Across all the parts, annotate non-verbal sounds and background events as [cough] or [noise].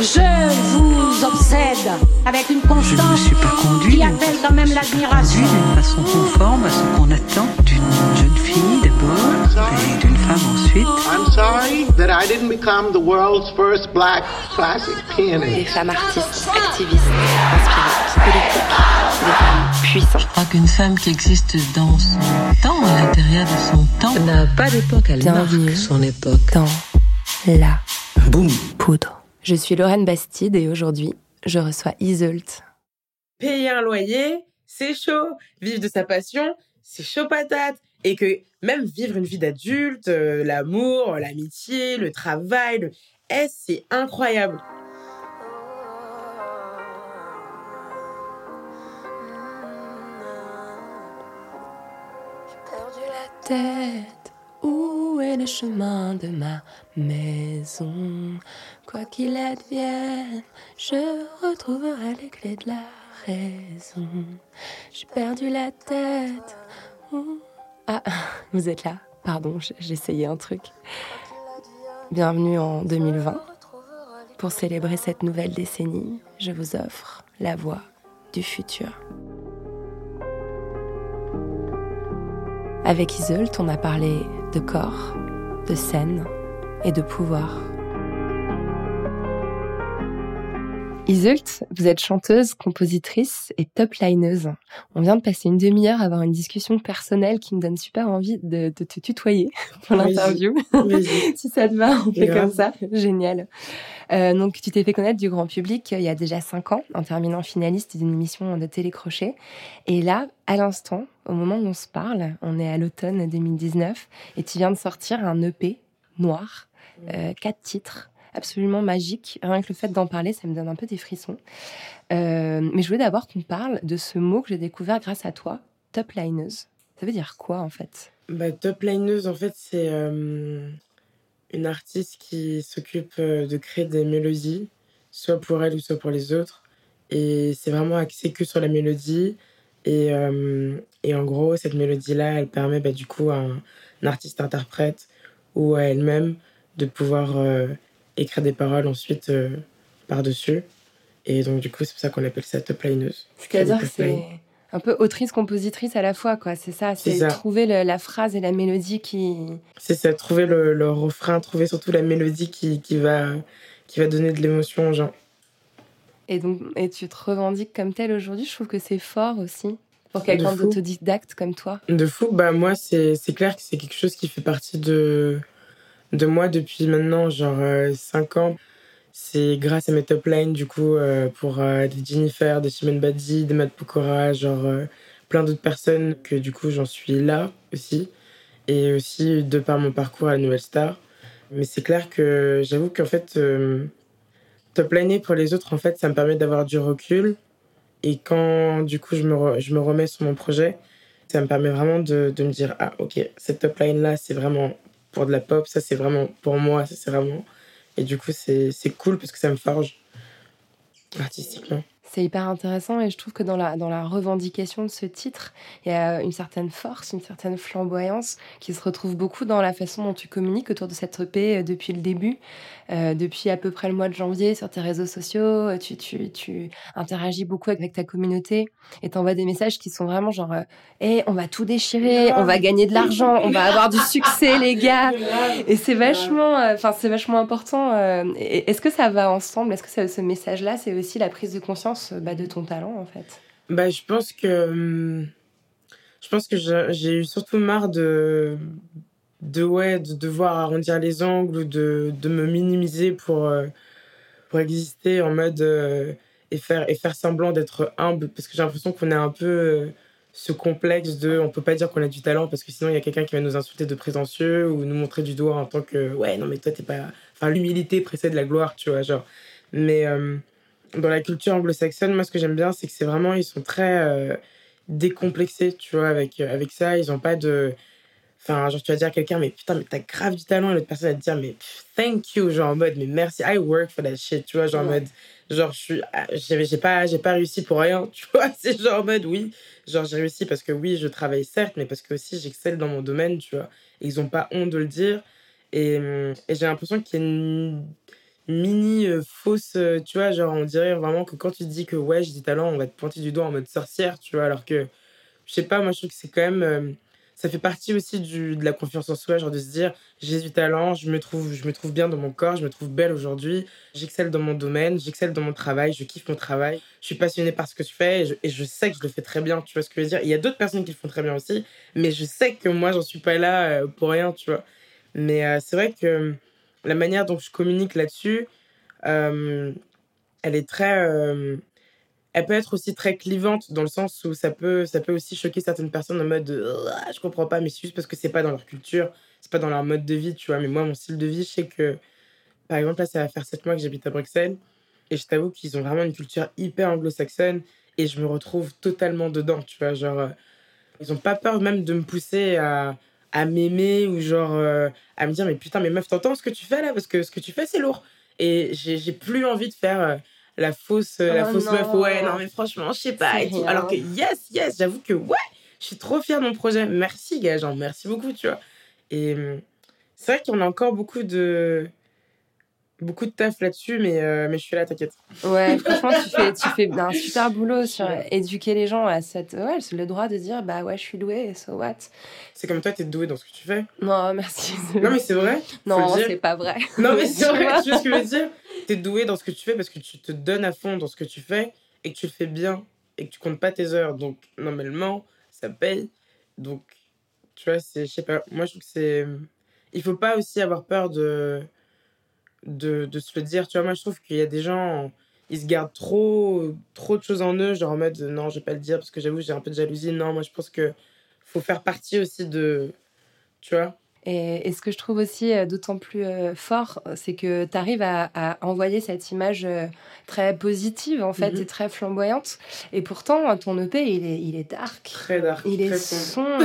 Je vous obsède avec une Je ne constance suis pas conduit qui appelle quand même l'admiration. d'une façon conforme à ce qu'on attend d'une jeune fille d'abord et d'une femme ensuite. I'm sorry that I didn't become the world's first black classic Des pianist. femmes artistes, activistes, inspirantes, politiques, des femmes puissantes. Je crois qu'une femme qui existe dans son temps, à l'intérieur de son temps, n'a pas d'époque, elle Bienvenue. marque son époque. Dans la Boum poudre. Je suis Lorraine Bastide et aujourd'hui, je reçois Iseult. payer un loyer, c'est chaud. Vivre de sa passion, c'est chaud patate. Et que même vivre une vie d'adulte, euh, l'amour, l'amitié, le travail, le... eh, c'est incroyable. tête, où est le chemin de ma maison? Quoi qu'il advienne, je retrouverai les clés de la raison. J'ai perdu la tête. Ah, [laughs] vous êtes là Pardon, j'essayais un truc. Bienvenue en 2020. Pour célébrer cette nouvelle décennie, je vous offre la voix du futur. Avec Iseult, on a parlé de corps, de scène et de pouvoir. Iseult, vous êtes chanteuse, compositrice et top lineuse. On vient de passer une demi-heure à avoir une discussion personnelle qui me donne super envie de, de te tutoyer [laughs] pour l'interview. [laughs] Si ça te va, on fait Grave. comme ça. Génial. Euh, donc, tu t'es fait connaître du grand public euh, il y a déjà cinq ans, en terminant finaliste d'une émission de télécrochet. Et là, à l'instant, au moment où on se parle, on est à l'automne 2019, et tu viens de sortir un EP noir, euh, quatre titres, absolument magique. Rien que le fait d'en parler, ça me donne un peu des frissons. Euh, mais je voulais d'abord qu'on parle de ce mot que j'ai découvert grâce à toi, top lineuse. Ça veut dire quoi en fait? Bah, top lineuse, en fait, c'est euh, une artiste qui s'occupe euh, de créer des mélodies, soit pour elle ou soit pour les autres. Et c'est vraiment axé que sur la mélodie. Et, et en gros, cette mélodie-là, elle permet bah, du coup à un, artiste-interprète ou à elle-même de pouvoir écrire des paroles ensuite euh, par-dessus. Et donc, du coup, c'est pour ça qu'on appelle ça top lineuse. C'est-à-dire que c'est un peu autrice-compositrice à la fois, quoi. C'est ça, C'est trouver le- la phrase et la mélodie qui. C'est ça, trouver le, le refrain, trouver surtout la mélodie qui, qui, va, qui va donner de l'émotion aux gens. Et donc, et tu te revendiques comme telle aujourd'hui. Je trouve que c'est fort aussi pour quelqu'un d'autodidacte comme toi. De fou, bah moi, c'est clair que c'est quelque chose qui fait partie de, de moi depuis maintenant, genre 5 ans. C'est grâce à mes top lines, du coup, euh, pour euh, des Jennifer, des Chimène Badi, des Matt Pokora, genre euh, plein d'autres personnes que du coup, j'en suis là aussi. Et aussi de par mon parcours à la Nouvelle Star. Mais c'est clair que j'avoue qu'en fait, euh, top liner pour les autres, en fait, ça me permet d'avoir du recul. Et quand du coup, je me, je me remets sur mon projet, ça me permet vraiment de, de me dire ah ok cette top line là c'est vraiment de la pop ça c'est vraiment pour moi ça c'est vraiment et du coup c'est c'est cool parce que ça me forge artistiquement C'est hyper intéressant et je trouve que dans la, dans la revendication de ce titre, il y a une certaine force, une certaine flamboyance qui se retrouve beaucoup dans la façon dont tu communiques autour de cette EP euh, depuis le début. Euh, depuis à peu près le mois de janvier sur tes réseaux sociaux, euh, tu, tu, tu interagis beaucoup avec ta communauté et t'envoies des messages qui sont vraiment genre euh, Eh, on va tout déchirer, on va gagner de l'argent, on va avoir du [laughs] succès les gars !» Et c'est vachement, euh, c'est vachement important. euh, Est-ce que ça va ensemble? Est-ce que ça- ce message-là, c'est aussi la prise de conscience bah, de ton talent en fait. Bah je pense que hum, je pense que j'ai eu surtout marre de de ouais de devoir arrondir les angles ou de, de me minimiser pour euh, pour exister en mode euh, et faire et faire semblant d'être humble parce que j'ai l'impression qu'on a un peu euh, ce complexe de on peut pas dire qu'on a du talent parce que sinon il y a quelqu'un qui va nous insulter de prétentieux ou nous montrer du doigt en tant que ouais non mais toi t'es pas enfin l'humilité précède la gloire tu vois genre. Mais euh, dans la culture anglo-saxonne moi ce que j'aime bien c'est que c'est vraiment ils sont très euh, décomplexés tu vois avec avec ça. Ils ont pas de Enfin, genre, tu vas dire à quelqu'un, mais putain, mais t'as grave du talent, et l'autre personne va te dire, mais thank you, genre en mode, mais merci, I work for that shit, tu vois, genre en mode, genre, je suis, ah, j'ai pas, j'ai pas réussi pour rien, [laughs] tu vois, c'est genre en mode, oui, genre, j'ai réussi parce que oui, je travaille certes, mais parce que aussi, j'excelle dans mon domaine, tu vois, et ils ont pas honte de le dire, et, et j'ai l'impression qu'il y a une mini euh, fausse, euh, tu vois, genre, on dirait vraiment que quand tu dis que ouais, j'ai du talent, on va te pointer du doigt en mode sorcière, tu vois, alors que, je sais pas, moi, je trouve que c'est quand même euh, ça fait partie aussi du, de la confiance en soi, genre de se dire j'ai du talent, je me, trouve, je me trouve bien dans mon corps, je me trouve belle aujourd'hui, j'excelle dans mon domaine, j'excelle dans mon travail, je kiffe mon travail, je suis passionnée par ce que je fais et je, sais que je le fais très bien, tu vois ce que je veux dire. Il y a d'autres personnes qui le font très bien aussi, mais je sais que moi j'en suis pas là pour rien, tu vois. Mais c'est vrai que la manière dont je communique là-dessus, euh, elle est très elle peut être aussi très clivante dans le sens où ça peut, ça peut aussi choquer certaines personnes en mode ah, je comprends pas, mais c'est juste parce que c'est pas dans leur culture, c'est pas dans leur mode de vie, tu vois. Mais moi, mon style de vie, je sais que, par exemple, là, ça va faire 7 mois que j'habite à Bruxelles et je t'avoue qu'ils ont vraiment une culture hyper anglo-saxonne et je me retrouve totalement dedans, tu vois. Genre, euh, ils ont pas peur même de me pousser à, à m'aimer ou genre euh, à me dire mais putain, mais meuf, t'entends ce que tu fais là? Parce que ce que tu fais, c'est lourd. Et j'ai plus envie de faire. Euh, la fausse, euh, la oh fausse meuf. Ouais, non, mais franchement, je sais pas. Alors que, yes, yes, j'avoue que, ouais, je suis trop fière de mon projet. Merci, gars, genre, merci beaucoup, tu vois. Et hum, c'est vrai qu'on a encore beaucoup de beaucoup de taf là-dessus, mais, euh, mais je suis là, t'inquiète. Ouais, [laughs] franchement, tu fais, tu fais un super boulot sur éduquer les gens à cette. Ouais, le droit de dire, bah ouais, je suis douée, so what? C'est comme toi, t'es douée dans ce que tu fais. Non, merci. Non, mais c'est vrai. Non, c'est pas vrai. Non, mais c'est [laughs] vrai, tu vois ce que je veux dire? T'es douée dans ce que tu fais parce que tu te donnes à fond dans ce que tu fais et que tu le fais bien et que tu comptes pas tes heures. Donc, normalement, ça paye. Donc, tu vois, c'est. Je sais pas, moi, je trouve que c'est. Il faut pas aussi avoir peur de de, de se le dire. Tu vois, moi, je trouve qu'il y a des gens, ils se gardent trop, trop de choses en eux, genre en mode non, je vais pas le dire parce que j'avoue, j'ai un peu de jalousie. Non, moi, je pense que faut faire partie aussi de. Tu vois et, ce que je trouve aussi euh, d'autant plus euh, fort, c'est que tu arrives à, envoyer cette image euh, très positive, en fait, mhm. et très flamboyante. Et pourtant, ton EP, il est, il est dark. Très dark. Il est sombre.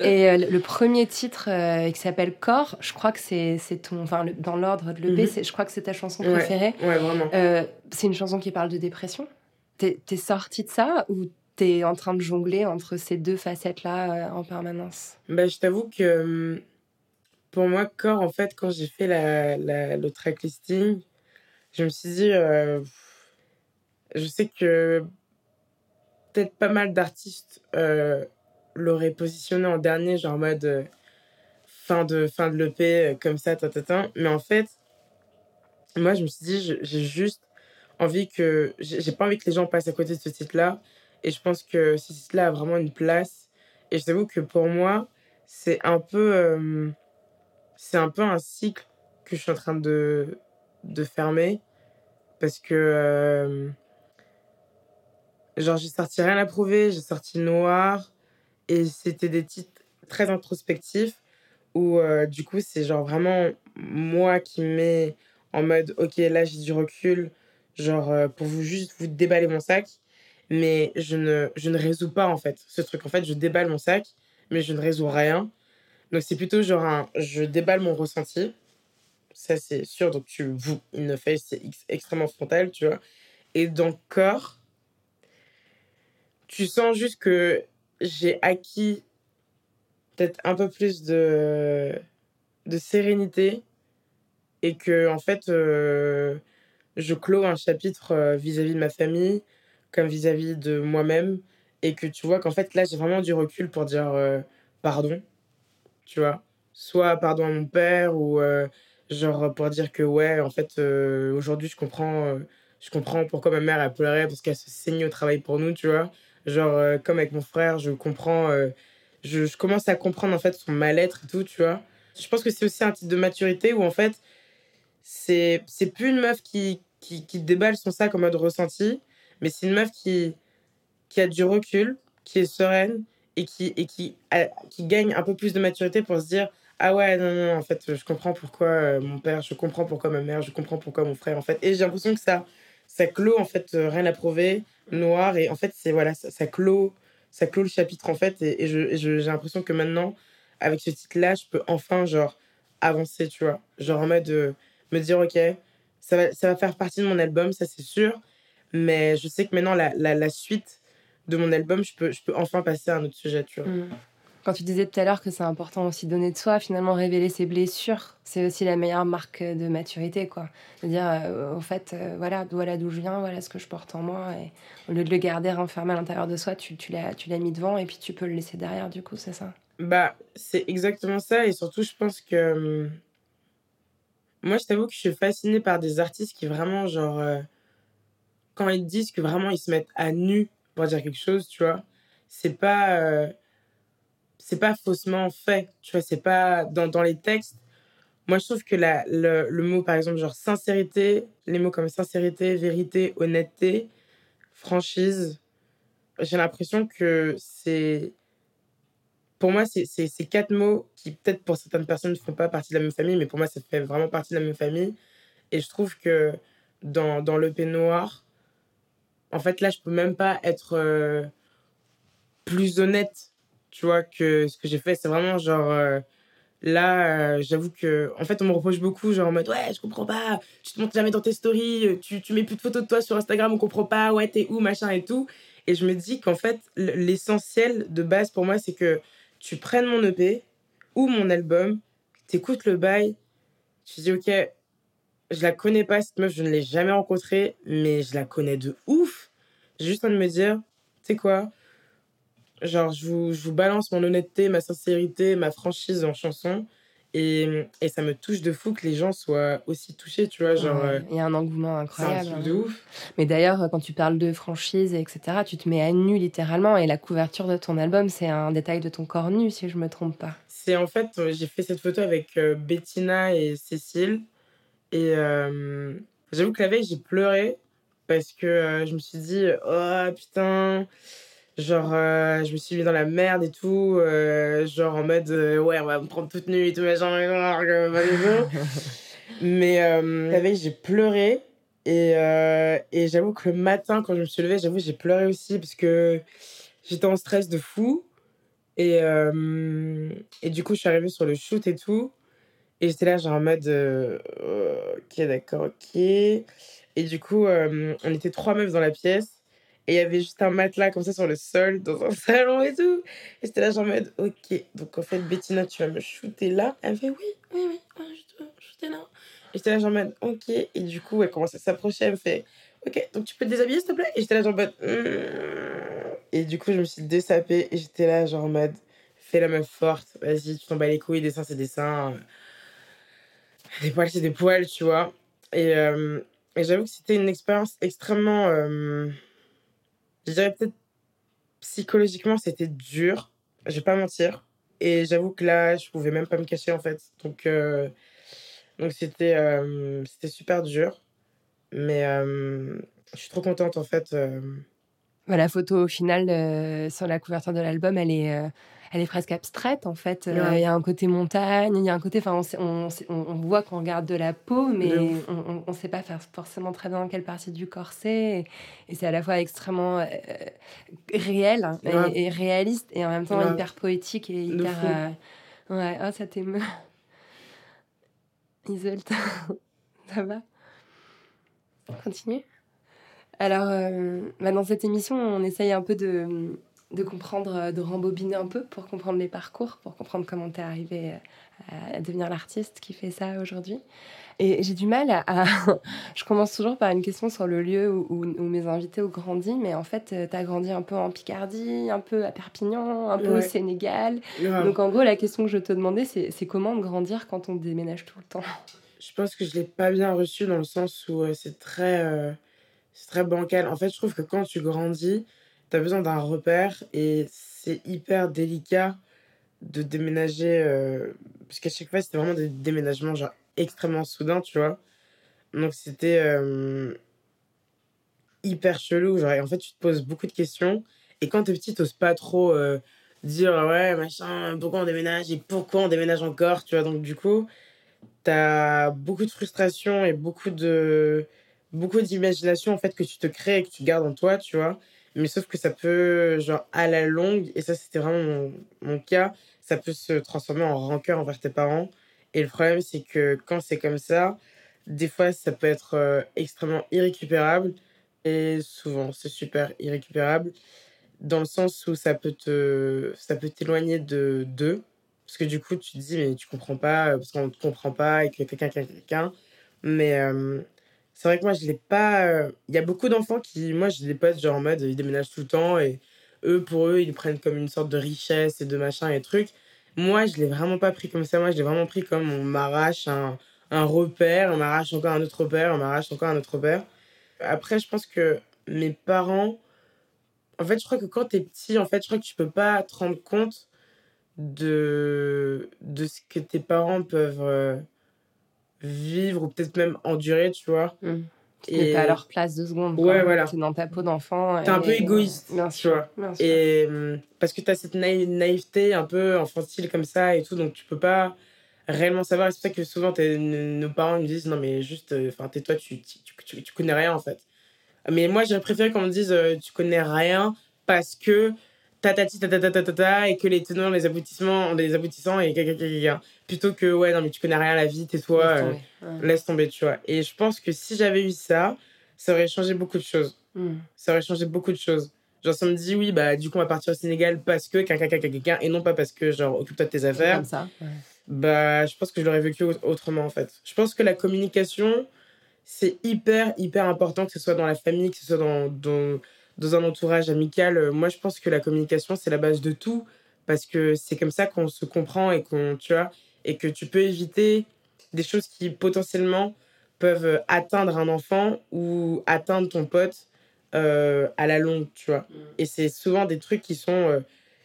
et le [laughs] premier titre qui s'appelle Corps, je crois que c'est ton. Enfin, dans l'ordre de l'EP, mhm. je crois que c'est ta chanson préférée. Ouais, vraiment. c'est une chanson qui parle de dépression. T'es es sorti de ça ou t'es en train de jongler entre ces deux facettes-là euh, en permanence bah, Je t'avoue que hum, pour moi, corps, en fait, quand j'ai fait la, la, le track listing, je me suis dit, euh, je sais que peut-être pas mal d'artistes euh, l'auraient positionné en dernier, genre en mode fin de, fin de l'EP, comme ça, ta, mais en fait, moi, je me suis dit, j'ai juste envie que. J'ai pas envie que les gens passent à côté de ce titre-là. Et je pense que ce site-là a vraiment une place. Et je t'avoue que pour moi, c'est un peu. Euh, c'est un peu un cycle que je suis en train de, de fermer. Parce que. Euh, genre, j'ai sorti Rien à prouver, j'ai sorti Noir. Et c'était des titres très introspectifs. Où euh, du coup, c'est genre vraiment moi qui mets en mode ok, là j'ai du recul. Genre, pour vous juste vous déballer mon sac mais je ne, je ne résous pas en fait ce truc. En fait, je déballe mon sac, mais je ne résous rien. Donc c'est plutôt genre un, je déballe mon ressenti. Ça c'est sûr, donc tu vous, une face c'est extrêmement frontal, tu vois. Et dans le corps, tu sens juste que j'ai acquis peut-être un peu plus de, de sérénité et que en fait euh, je clôt un chapitre euh, vis-à-vis -vis de ma famille comme vis-à-vis de moi-même et que tu vois qu'en fait là j'ai vraiment du recul pour dire euh, pardon tu vois. Soit pardon à mon père ou euh, genre pour dire que ouais en fait euh, aujourd'hui je comprends je comprends pourquoi ma mère a pleuré parce qu'elle se saignait au travail pour nous tu vois. Genre comme avec mon frère je comprends je, commence à comprendre en fait son mal-être et tout tu vois. Je pense que c'est aussi un type de maturité où en fait c'est c'est plus une meuf qui, qui qui déballe son sac en mode ressenti mais c'est une meuf qui, qui a du recul, qui est sereine et qui, et qui, qui gagne un peu plus de maturité pour se dire Ah ouais, non, non, en fait, je comprends pourquoi euh, mon père, je comprends pourquoi ma mère, je comprends pourquoi mon frère, en fait. Et j'ai l'impression que ça, ça clôt, en fait, euh, rien à prouver, noir. Et en fait, c'est voilà, ça, ça, clôt, ça clôt le chapitre, en fait. Et, et j'ai l'impression que maintenant, avec ce titre-là, je peux enfin, genre, avancer, tu vois. Genre en mode de me dire, ok, ça va, ça va faire partie de mon album, ça c'est sûr. Mais je sais que maintenant, la, la, la suite de mon album, je peux, je peux enfin passer à un autre sujet, tu vois. Mm. Quand tu disais tout à l'heure que c'est important aussi de donner de soi, finalement révéler ses blessures, c'est aussi la meilleure marque de maturité, quoi. C'est-à-dire, euh, au fait, euh, voilà, voilà d'où je viens, voilà ce que je porte en moi, et au lieu de le garder renfermé à l'intérieur de soi, tu, tu l'as, mis devant et puis tu peux le laisser derrière, du coup, c'est ça? Bah, c'est exactement ça, et surtout, je pense que hum, moi, je t'avoue que je suis fascinée par des artistes qui vraiment, genre, euh, quand ils disent que vraiment ils se mettent à nu pour dire quelque chose, tu vois, c'est pas euh, c'est pas faussement fait, tu vois, c'est pas dans, dans les textes. Moi, je trouve que la, le, mot, par exemple, genre sincérité, les mots comme sincérité, vérité, honnêteté, franchise, j'ai l'impression que c'est. Pour moi, c'est c'est- ces quatre mots qui, peut-être pour certaines personnes, ne font pas partie de la même famille, mais pour moi, ça fait vraiment partie de la même famille. Et je trouve que dans, dans l'EP noir, en fait, là, je peux même pas être euh, plus honnête, tu vois, que ce que j'ai fait. C'est vraiment genre. euh, là, euh, j'avoue que. En fait, on me reproche beaucoup, genre en mode Ouais, je comprends pas, tu te montres jamais dans tes stories, tu, tu mets plus de photos de toi sur Instagram, on comprend pas, ouais, t'es où, machin et tout. Et je me dis qu'en fait, l'essentiel de base pour moi, c'est que tu prennes mon EP ou mon album, t'écoutes le bail, tu dis Ok, je la connais pas, cette meuf, je ne l'ai jamais rencontrée, mais je la connais de ouf. J'ai juste envie de me dire, tu sais quoi? Genre, je vous, je vous balance mon honnêteté, ma sincérité, ma franchise en chanson. Et, et ça me touche de fou que les gens soient aussi touchés, tu vois. Genre, euh, Il y a un engouement un incroyable. truc de ouf. Mais d'ailleurs, quand tu parles de franchise, etc., tu te mets à nu littéralement. Et la couverture de ton album, c'est un détail de ton corps nu, si je me trompe pas. C'est en fait, euh, j'ai fait cette photo avec euh, Bettina et Cécile. Et euh, j'avoue que la veille, j'ai pleuré parce que euh, je me suis dit, oh putain, genre, euh, je me suis mis dans la merde et tout. euh, genre en mode, euh, ouais, on va me prendre toute nue et tout, machin. Mais euh, la veille, j'ai pleuré. Et, et j'avoue que le matin, quand je me suis levée, j'avoue, j'ai pleuré aussi parce que j'étais en stress de fou. Et, et du coup, je suis arrivée sur le shoot et tout. Et j'étais là, genre en mode, euh, ok, d'accord, ok. Et du coup, euh, on était trois meufs dans la pièce. Et il y avait juste un matelas comme ça sur le sol, dans un [laughs] salon et tout. Et j'étais là, genre en mode, ok. Donc en fait, Bettina, tu vas me shooter là. Elle fait, oui, oui, oui, ouais, je te shooter là. Et j'étais là, genre en mode, ok. Et du coup, elle commence à s'approcher. Elle me fait, ok, donc tu peux te déshabiller, s'il te plaît? Et j'étais là, genre en mode, Hmm. Et du coup, je me suis désapée. Et j'étais là, genre en mode, fais la meuf forte. Vas-y, tu t'en bats les couilles. Des seins, c'est des seins. Des poils, c'est des poils, tu vois. Et, euh, j'avoue que c'était une expérience extrêmement. euh, je dirais peut-être psychologiquement, c'était dur. Je vais pas mentir. Et j'avoue que là, je pouvais même pas me cacher, en fait. Donc, euh, donc c'était c'était super dur. Mais je suis trop contente, en fait. Bah, la photo au final euh, sur la couverture de l'album, elle est, euh, elle est presque abstraite en fait. Euh, Il Ouais. y a un côté montagne, il y a un côté, enfin, on, voit qu'on regarde de la peau, mais on, ne sait pas faire forcément très bien quelle partie du corps c'est. Et, et c'est à la fois extrêmement euh, réel hein, et- réaliste, et en même temps Ouais. hyper poétique et hyper. euh, ouais, oh, ça t'émeut. [laughs] Isolde, [laughs] ça va? Continue. Alors, euh, bah, dans cette émission, on essaye un peu de, de comprendre, euh, de rembobiner un peu pour comprendre les parcours, pour comprendre comment tu es arrivé à, à devenir l'artiste qui fait ça aujourd'hui. Et j'ai du mal à, à- [laughs] Je commence toujours par une question sur le lieu où, où- où mes invités ont grandi, mais en fait, tu as grandi un peu en Picardie, un peu à Perpignan, un peu au. Sénégal. Donc en gros, la question que je te demandais, c'est comment de grandir quand on déménage tout le temps? Je pense que je l'ai pas bien reçu dans le sens où euh, c'est très euh, c'est très bancal. En fait, je trouve que quand tu grandis, tu as besoin d'un repère et c'est hyper délicat de déménager euh, parce qu'à chaque fois, c'était vraiment des déménagements genre extrêmement soudains, tu vois. Donc c'était euh, hyper chelou, genre et en fait, tu te poses beaucoup de questions et quand t'es petit, t'oses pas trop euh, dire ouais, machin, pourquoi on déménage et pourquoi on déménage encore, tu vois. Donc du coup, t'as beaucoup de frustration et beaucoup de beaucoup d'imagination en fait que tu te crées et que tu gardes en toi, tu vois. Mais sauf que ça peut, genre, à la longue, et ça, c'était vraiment mon, cas, ça peut se transformer en rancœur envers tes parents. Et le problème, c'est que quand c'est comme ça, des fois, ça peut être euh, extrêmement irrécupérable. Et souvent, c'est super irrécupérable. Dans le sens où ça peut te, ça peut t'éloigner de d'eux. Parce que du coup, tu te dis, mais tu comprends pas, parce qu'on ne te comprend pas, et que quelqu'un, quelqu'un. Mais euh, c'est vrai que moi, je l'ai pas. euh, Il y a beaucoup d'enfants qui, moi, je les pote, genre en mode, ils déménagent tout le temps, et eux, pour eux, ils prennent comme une sorte de richesse et de machin et trucs. Moi, je l'ai vraiment pas pris comme ça. Moi, je l'ai vraiment pris comme on m'arrache un, un repère, on m'arrache encore un autre repère, on m'arrache encore un autre repère. Après, je pense que mes parents. En fait, je crois que quand t'es petit, en fait, je crois que tu peux pas te rendre compte de, de ce que tes parents peuvent euh, vivre ou peut-être même endurer, tu vois. Mm. Tu n'es pas à leur place deux secondes. Ouais, quoi. voilà. T'es dans ta peau d'enfant. T'es un peu et- égoïste, Bien tu sûr. vois. bien sûr. Et hum, parce que tu as cette naï- naïveté un peu infantile comme ça et tout, donc tu peux pas réellement savoir. Et C'est pour ça que souvent nos parents me disent non, mais juste, euh, enfin, tais-toi, tu, tu, tu, tu connais rien en fait. Mais moi j'aurais préféré qu'on me dise euh, tu connais rien parce que tatati tatata et que les tenants, les aboutissements, les aboutissants et. Plutôt que ouais, non, mais tu connais rien à la vie, tais-toi, Laisse euh. Ouais. laisse tomber, tu vois. Et je pense que si j'avais eu ça, ça aurait changé beaucoup de choses Mm. ça aurait changé beaucoup de choses. Genre, ça me dit, oui, bah, du coup, on va partir au Sénégal parce que quelqu'un, et non pas parce que, genre, occupe-toi de tes affaires. Comme ça. ouais. Bah, je pense que je l'aurais vécu au- autrement, en fait. Je pense que la communication, c'est hyper, hyper important, que ce soit dans la famille, que ce soit dans, dans, dans un entourage amical. Euh, Moi, je pense que la communication, c'est la base de tout, parce que c'est comme ça qu'on se comprend et qu'on, tu vois, et que tu peux éviter des choses qui, potentiellement, peuvent atteindre un enfant ou atteindre ton pote euh, à la longue, tu vois. Et c'est souvent des trucs qui sont... euh,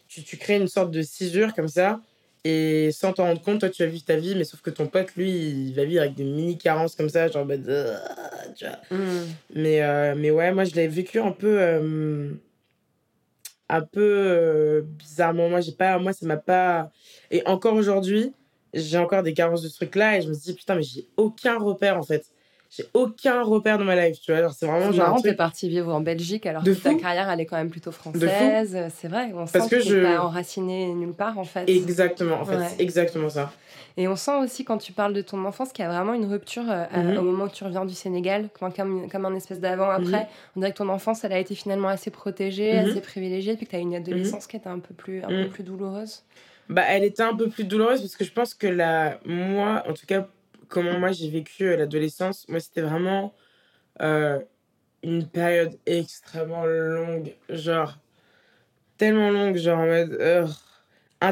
tu, tu crées une sorte de cisure comme ça, et sans t'en rendre compte, toi, tu vas vivre ta vie, mais sauf que ton pote, lui, il va vivre avec des mini-carences comme ça, genre, en mode, euh, tu vois. Mm. Mais, euh, mais ouais, moi, je l'ai vécu un peu... euh, un peu euh, bizarrement. Moi, j'ai pas... Moi, ça m'a pas... Et encore aujourd'hui, j'ai encore des carences de ce truc-là, et je me dis, putain, mais j'ai aucun repère, en fait. J'ai aucun repère dans ma life, tu vois. Genre, c'est vraiment genre marrant, t'es truc... parti vivre en Belgique alors De que ta carrière elle est quand même plutôt française. C'est vrai, on sent Parce que que, t'es je- pas enraciné nulle part en fait. Exactement, en fait. Ouais. Exactement ça. Et on sent aussi quand tu parles de ton enfance qu'il y a vraiment une rupture euh, Mhm. au moment où tu reviens du Sénégal, comme, comme, comme un espèce d'avant-après. Mhm. On dirait que ton enfance elle a été finalement assez protégée, Mhm. assez privilégiée, puis que tu as une adolescence qui était un peu plus, un peu plus douloureuse. Bah, elle était un peu plus douloureuse parce que je pense que la, moi, en tout cas, comment moi j'ai vécu euh, l'adolescence, moi c'était vraiment euh, une période extrêmement longue, genre tellement longue, genre en mode. euh,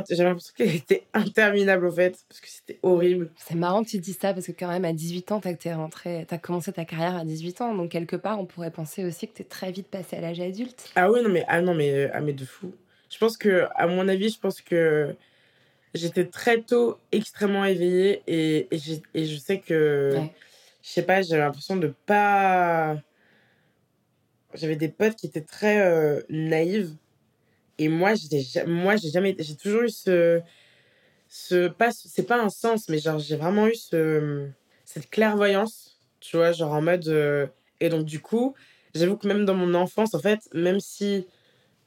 J'avais l'impression qu'elle était interminable en fait, parce que c'était horrible. C'est marrant que tu dis ça parce que quand même à 18 ans, t'as rentré, t'as commencé ta carrière à 18 ans, donc quelque part on pourrait penser aussi que t'es très vite passé à l'âge adulte. Ah ouais, non, mais, ah, non, mais, euh, ah, mais de fou. Je pense que, à mon avis, je pense que j'étais très tôt extrêmement éveillée et, et, j'ai- et je sais que, Ouais. je sais pas, j'avais l'impression de pas. J'avais des potes qui étaient très euh, naïves et moi, j'étais moi, j'ai jamais, j'ai toujours eu ce, ce pas, c'est pas un sens, mais genre, j'ai vraiment eu ce, cette clairvoyance, tu vois, genre en mode, euh, et donc du coup, j'avoue que même dans mon enfance, en fait, même si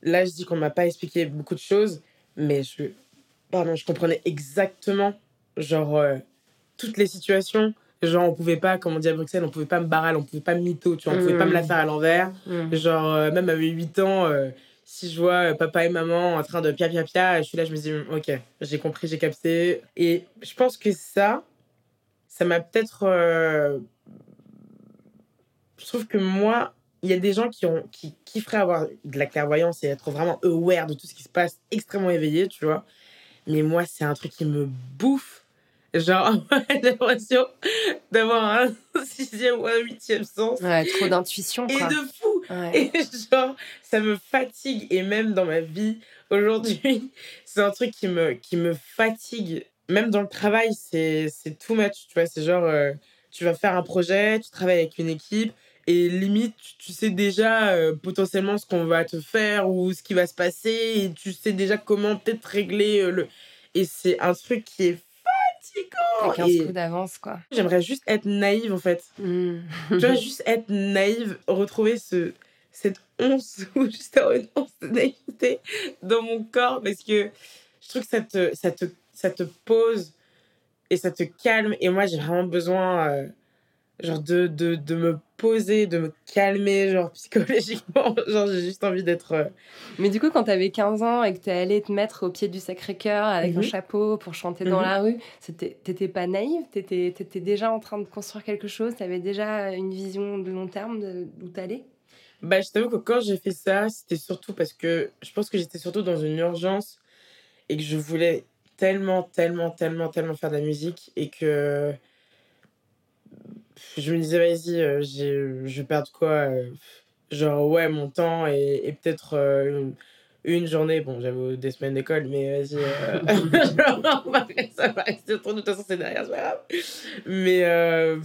là, je dis qu'on m'a pas expliqué beaucoup de choses, mais je, pardon, je comprenais exactement, genre, euh, toutes les situations. Genre, on pouvait pas, comme on dit à Bruxelles, on pouvait pas me barrer, on pouvait pas me mytho, tu vois, on pouvait pas me la faire à l'envers. Mm. Genre, euh, même avec 8 ans, euh, si je vois papa et maman en train de pia pia pia, je suis là, je me dis, hum, ok, j'ai compris, j'ai capté. Et je pense que ça, ça m'a peut-être. Je trouve que moi, il y a des gens qui, ont, qui kifferaient avoir de la clairvoyance et être vraiment aware de tout ce qui se passe, extrêmement éveillé, tu vois. Mais moi, c'est un truc qui me bouffe. Genre, [laughs] j'ai l'impression d'avoir un [laughs] sixième ou un huitième sens. Ouais, trop d'intuition Et de fou Ouais. et [laughs] genre, ça me fatigue. Et même dans ma vie aujourd'hui, c'est un truc qui me, qui me fatigue. Même dans le travail, c'est c'est too much. Tu vois, c'est genre, euh, tu vas faire un projet, tu travailles avec une équipe. Et limite, tu, sais déjà euh, potentiellement ce qu'on va te faire ou ce qui va se passer. Et tu sais déjà comment peut-être régler euh, le. Et c'est un truc qui est fatigant. 15 Et coups d'avance quoi. J'aimerais juste être naïve en fait Mm. tu vois, [laughs] juste être naïve, retrouver ce, cette once [laughs] ou juste avoir une once de naïveté dans mon corps parce que je trouve que ça te, ça te, ça te pose et ça te calme. Et moi, j'ai vraiment besoin euh, genre de, de, de me poser, de me calmer, genre [laughs] psychologiquement. genre, j'ai juste envie d'être. euh, Mais du coup, quand t'avais 15 ans et que t'es allé te mettre au pied du Sacré-Cœur avec Mhm. un chapeau pour chanter dans Mhm. la rue, t'étais pas naïve? T'étais étais déjà en train de construire quelque chose? T'avais déjà une vision de long terme d'où t'allais? Bah, je t'avoue que quand j'ai fait ça, c'était surtout parce que je pense que j'étais surtout dans une urgence et que je voulais tellement, tellement, tellement, tellement faire de la musique et que je me disais, vas-y, euh, j'ai- je vais perdre quoi euh, Genre, ouais, mon temps et, et peut-être euh, une, une journée. Bon, j'avais des semaines d'école, mais vas-y. euh, [laughs] on va- ça va rester nous. De toute façon, c'est derrière, c'est pas grave. Mais euh,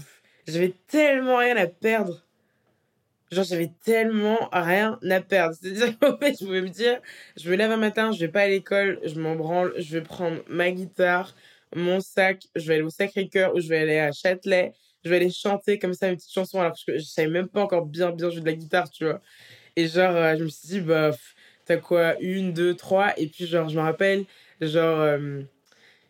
j'avais tellement rien à perdre. Genre, j'avais tellement rien à perdre. C'est-à-dire [laughs] qu'en fait, je pouvais me dire, je me lève un matin, je vais pas à l'école, je m'en branle, je vais prendre ma guitare, mon sac, je vais aller au Sacré-Cœur ou je vais aller à Châtelet, je vais aller chanter comme ça une petite chanson alors que je, je savais même pas encore bien, bien jouer de la guitare, tu vois. Et genre, euh, je me suis dit, bah, t'as quoi, une, deux, trois, et puis genre, je me rappelle, genre, euh,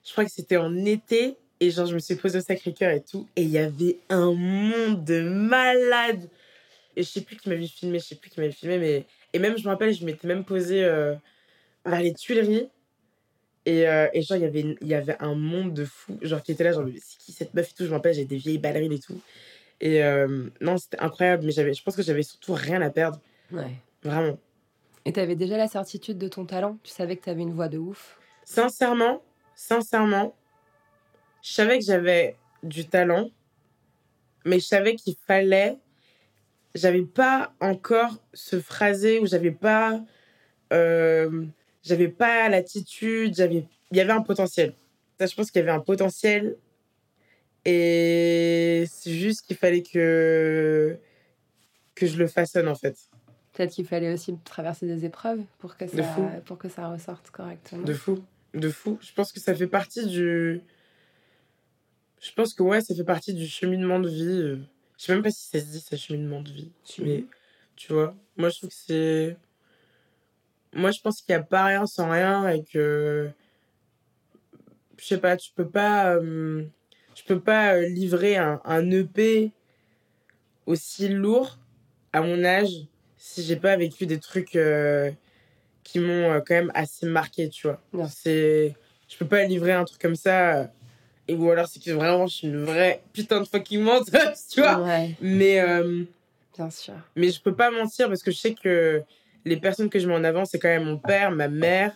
je crois que c'était en été, et genre, je me suis posée au Sacré-Cœur et tout, et il y avait un monde de malades. Et je sais plus qui m'avait filmé, je sais plus qui m'avait filmé, mais. Et même, je me rappelle, je m'étais même posée euh, vers les Tuileries. Et, euh, et genre, il y avait il y avait un monde de fous, genre, qui était là, genre, c'est qui cette meuf et tout. Je me rappelle, j'avais des vieilles ballerines et tout. Et euh, non, c'était incroyable, mais je pense que j'avais surtout rien à perdre, Ouais. vraiment. Et t'avais déjà la certitude de ton talent? Tu savais que t'avais une voix de ouf? Sincèrement, sincèrement, je savais que j'avais du talent, mais je savais qu'il fallait. J'avais pas encore ce phrasé où j'avais pas. euh, j'avais pas l'attitude, j'avais. Il y avait un potentiel. Ça, je pense qu'il y avait un potentiel. Et c'est juste qu'il fallait que. que je le façonne, en fait. Peut-être qu'il fallait aussi traverser des épreuves pour que ça, fou. pour que ça ressorte correctement. De fou. De fou. Je pense que ça fait partie du. Je pense que ouais, ça fait partie du cheminement de vie. euh. Je sais même pas si ça se dit, ça, cheminement de vie. Mais tu vois, moi je trouve que c'est. Moi je pense qu'il n'y a pas rien sans rien et que. Je sais pas, tu peux pas. euh, Je peux pas euh, livrer un, un EP aussi lourd à mon âge si j'ai pas vécu des trucs euh, qui m'ont quand même assez marqué, tu vois. Bien. C'est. Je peux pas livrer un truc comme ça. Et ou alors c'est que vraiment je suis une vraie putain de fucking menteuse, [laughs] tu vois. Ouais, Mais. euh, bien sûr. mais je peux pas mentir parce que je sais que les personnes que je mets en avant, c'est quand même mon père, ma mère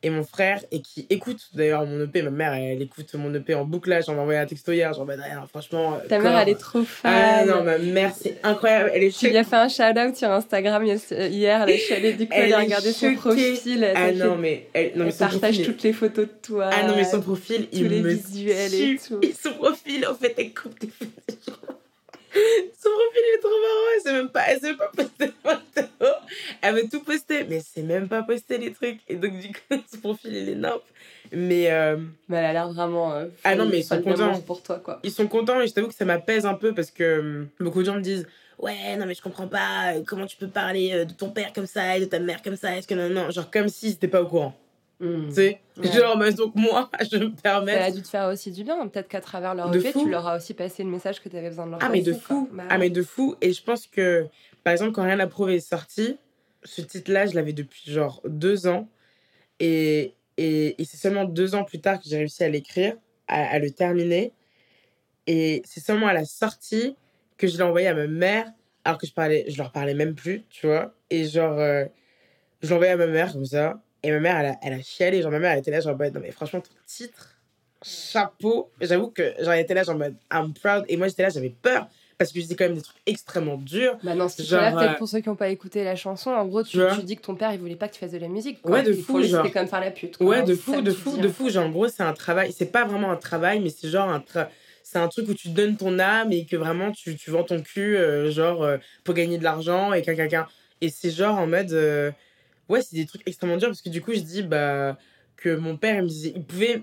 et mon frère et qui écoutent d'ailleurs mon EP. Ma mère, elle, écoute mon EP en bouclage. J'en ai envoyé un texto hier. Genre, bah, non, franchement. euh, Ta mère, elle est trop fan. Ah non, ma mère, c'est incroyable. Elle est Tu lui as fait un shout-out sur Instagram euh, hier, elle a [laughs] chialé du coup, elle, Elle a est regardé son choquée. profil, elle, Ah non, mais. Elle, non, mais elle son partage profil, toutes les photos de toi. Ah non, mais son profil, tous il les me visuels et tue. tout. [laughs] Et son profil, en fait, elle coupe des photos. [laughs] Son profil il est trop marrant, elle sait même pas, elle sait même pas poster. Elle veut tout poster, mais elle sait même pas poster les trucs. Et donc, du coup, [laughs] son profil, il est nimp. Mais euh, Mais elle a l'air vraiment. euh, Ah non, mais ils sont contents. pour toi, quoi. ils sont contents et je t'avoue que ça m'apaise un peu parce que hum, beaucoup de gens me disent Ouais, non, mais je comprends pas, euh, comment tu peux parler euh, de ton père comme ça et de ta mère comme ça, est-ce que non, non, genre comme si c'était pas au courant. Mm. Tu sais Ouais. Genre, mais donc moi, [laughs] je me Ça a permets. dû te faire aussi du bien. Peut-être qu'à travers leur EP, tu leur as aussi passé le message que tu avais besoin de leur Ah, mais de fou. Bah Ah, mais de fou. Et je pense que, par exemple, quand Rien à prouver est sorti, ce titre-là, je l'avais depuis genre deux ans. Et, et, et c'est seulement deux ans plus tard que j'ai réussi à l'écrire, à, à le terminer. Et c'est seulement à la sortie que je l'ai envoyé à ma mère, alors que je parlais, je leur parlais même plus, tu vois. Et genre, euh, je l'ai envoyé à ma mère comme ça. Et ma mère, elle a, elle a chialé. Genre, ma mère, elle était là, genre, bah, non, mais franchement, ton titre, chapeau. J'avoue que j'en étais là, genre, en mode, I'm proud. Et moi, j'étais là, j'avais peur. Parce que je dis quand même des trucs extrêmement durs. Bah non, ce Genre, là peut-être euh, pour ceux qui n'ont pas écouté la chanson, en gros, tu, Tu dis que ton père, il voulait pas que tu fasses de la musique. quoi. Ouais, de fou, Pour lui, genre. c'était comme faire la pute. quoi. Ouais, de C'est fou, de fou, de fou. Genre, en gros, c'est un travail. C'est pas vraiment un travail, mais c'est genre un C'est un truc où tu donnes ton âme et que vraiment tu, tu vends ton cul, euh, genre, euh, pour gagner de l'argent et quelqu'un. Et c'est genre en mode. euh, Ouais, c'est des trucs extrêmement durs parce que du coup, je dis, bah. Que mon père, il me disait. Il pouvait.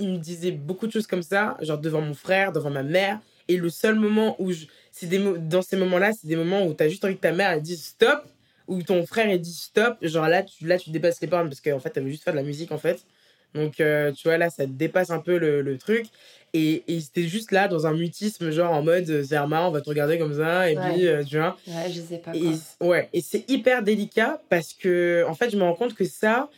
Il, me disait beaucoup de choses comme ça, genre devant mon frère, devant ma mère. Et le seul moment où je. C'est des dans ces moments-là, c'est des moments où t'as juste envie que ta mère elle dise stop. où ton frère il dit stop, genre là tu, là, tu dépasses les bornes parce qu'en fait, elle veut juste faire de la musique en fait. Donc, euh, tu vois, là, ça dépasse un peu le, le truc. Et, et c'était juste là, dans un mutisme, genre en mode, euh, c'est on va te regarder comme ça, et Ouais. puis, euh, tu vois. Ouais, je sais pas. Et, Quoi. ouais, et c'est hyper délicat parce que, en fait, je me rends compte que ça,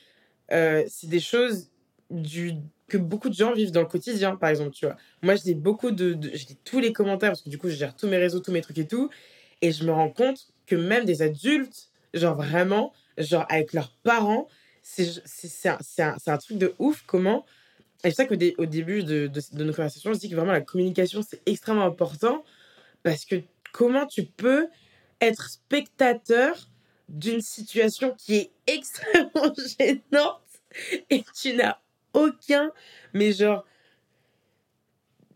euh, c'est des choses du, que beaucoup de gens vivent dans le quotidien, par exemple, tu vois. Moi, je lis beaucoup de, de- je lis tous les commentaires parce que du coup, je gère tous mes réseaux, tous mes trucs et tout. Et je me rends compte que même des adultes, genre vraiment, genre avec leurs parents, c'est un, un, un truc de ouf comment. Et c'est ça qu'au au début de, de, de nos conversations, je dis que vraiment la communication, c'est extrêmement important parce que comment tu peux être spectateur d'une situation qui est [laughs] extrêmement gênante et tu n'as aucun, mais genre,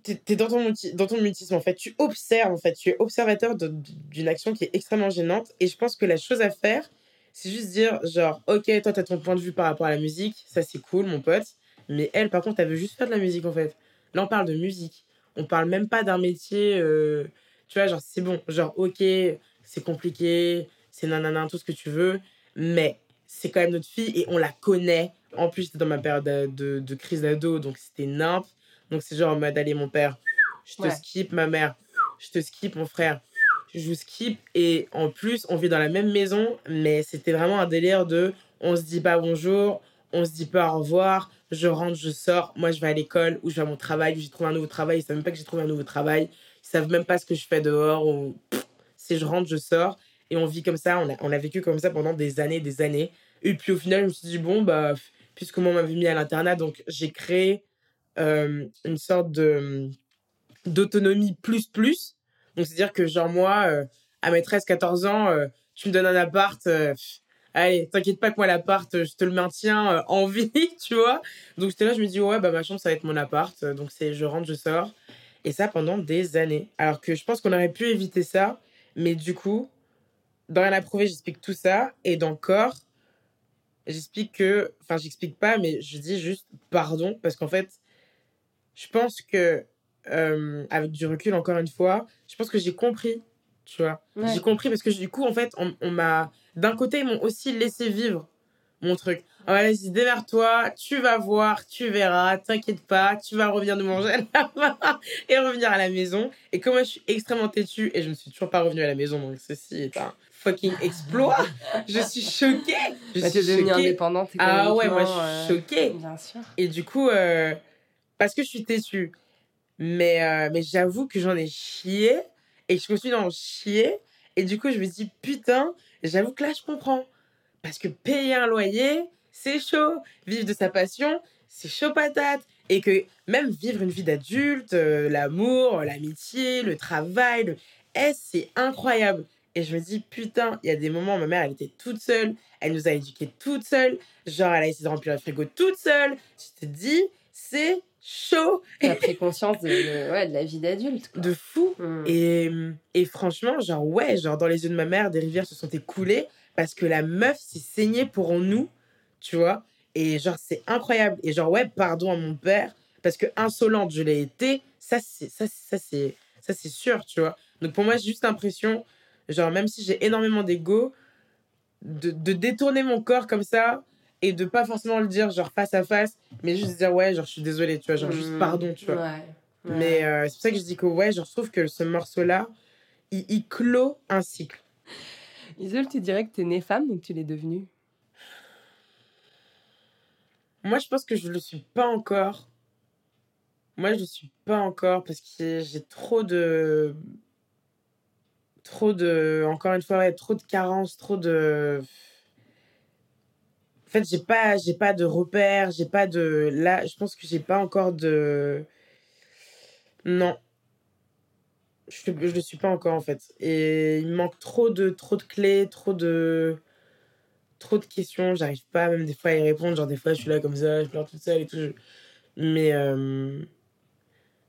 t'es dans ton, dans ton mutisme en fait, tu observes en fait, tu es observateur d'une action qui est extrêmement gênante et je pense que la chose à faire, c'est juste dire genre, ok, toi t'as ton point de vue par rapport à la musique, ça c'est cool mon pote, mais elle par contre elle veut juste faire de la musique en fait. Là on parle de musique, on parle même pas d'un métier, euh, tu vois, genre c'est bon, genre ok, c'est compliqué, c'est nanana, tout ce que tu veux, mais c'est quand même notre fille et on la connaît. En plus, c'était dans ma période de, de, de crise d'ado, donc c'était nimp. Donc c'est genre en mode, allez, mon père, je te Ouais. skip, ma mère, je te skip, mon frère, je vous skip. Et en plus, on vit dans la même maison, mais c'était vraiment un délire de on se dit pas bonjour, on se dit pas au revoir, je rentre, je sors, moi je vais à l'école ou je vais à mon travail, j'ai trouvé un nouveau travail, ils savent même pas que j'ai trouvé un nouveau travail, ils savent même pas ce que je fais dehors, ou c'est je rentre, je sors, et on vit comme ça, on a, on a vécu comme ça pendant des années, des années. Et puis au final, je me suis dit, bon, bah, puisque moi on m'avait mis à l'internat, donc j'ai créé euh, une sorte de d'autonomie plus plus. Donc c'est-à-dire que genre moi, euh, à mes 13-14 ans, euh, tu me donnes un appart, euh, allez, t'inquiète pas que moi l'appart, je te le maintiens en vie, [laughs] tu vois. Donc j'étais là, je me dis, ouais, bah ma chambre, ça va être mon appart. Donc c'est je rentre, je sors. Et ça pendant des années. Alors que je pense qu'on aurait pu éviter ça. Mais du coup, dans Rien à prouver, j'explique tout ça. Et dans Corps, j'explique que. Enfin, j'explique pas, mais je dis juste pardon. Parce qu'en fait, je pense que. Euh, avec du recul, encore une fois, je pense que j'ai compris. Tu vois Ouais. J'ai compris parce que du coup, en fait, on, on m'a. D'un côté, ils m'ont aussi laissé vivre mon truc. Ah vas-y, démerde-toi, tu vas voir, tu verras, t'inquiète pas, tu vas revenir nous manger [laughs] là-bas et revenir à la maison. Et comme moi, je suis extrêmement têtue et je ne suis toujours pas revenue à la maison, donc ceci est un fucking exploit. [laughs] je suis choquée. Je Bah, suis devenue indépendante. Ah ouais, moi, je suis euh, choquée. Bien sûr. Et du coup, euh, parce que je suis têtue. Mais, euh, mais j'avoue que j'en ai chié. Et je continue d'en chier. Et du coup, je me dis, putain, j'avoue que là, je comprends. Parce que payer un loyer, c'est chaud. Vivre de sa passion, c'est chaud patate. Et que même vivre une vie d'adulte, euh, l'amour, l'amitié, le travail, le... c'est incroyable. Et je me dis, putain, il y a des moments où ma mère, elle était toute seule. Elle nous a éduqués toute seule. Genre, elle a essayé de remplir le frigo toute seule. Tu te dis, c'est chaud. T'as pris conscience de, de- ouais, de la vie d'adulte. De fou. Mm. Et, et franchement, genre, ouais, genre, dans les yeux de ma mère, des rivières se sont écoulées parce que la meuf s'est saignée pour nous, tu vois. Et genre, c'est incroyable. Et genre, ouais, pardon à mon père, parce que insolente, je l'ai été, ça, c'est, ça, ça, c'est, ça, c'est sûr, tu vois. Donc, pour moi, j'ai juste l'impression, genre, même si j'ai énormément d'ego, de, de détourner mon corps comme ça et de pas forcément le dire, genre, face à face, mais juste dire, ouais, genre, je suis désolée, tu vois, genre, juste Mm. pardon, tu vois. Ouais. Ouais. Mais euh, c'est pour ça que je dis que ouais, je trouve que ce morceau-là, il, il clôt un cycle. Isole, tu dirais que t'es née femme, donc tu l'es devenue. Moi, je pense que je le suis pas encore. Moi, je le suis pas encore parce que j'ai trop de. Trop de. Encore une fois, ouais, trop de carences, trop de. En fait, j'ai pas, j'ai pas de repères, j'ai pas de. Là, je pense que j'ai pas encore de. Non. Je, je le suis pas encore, en fait. Et il me manque trop de, trop de clés, trop de trop de questions, j'arrive pas même des fois à y répondre, genre des fois je suis là comme ça, je pleure toute seule et tout. Mais euh,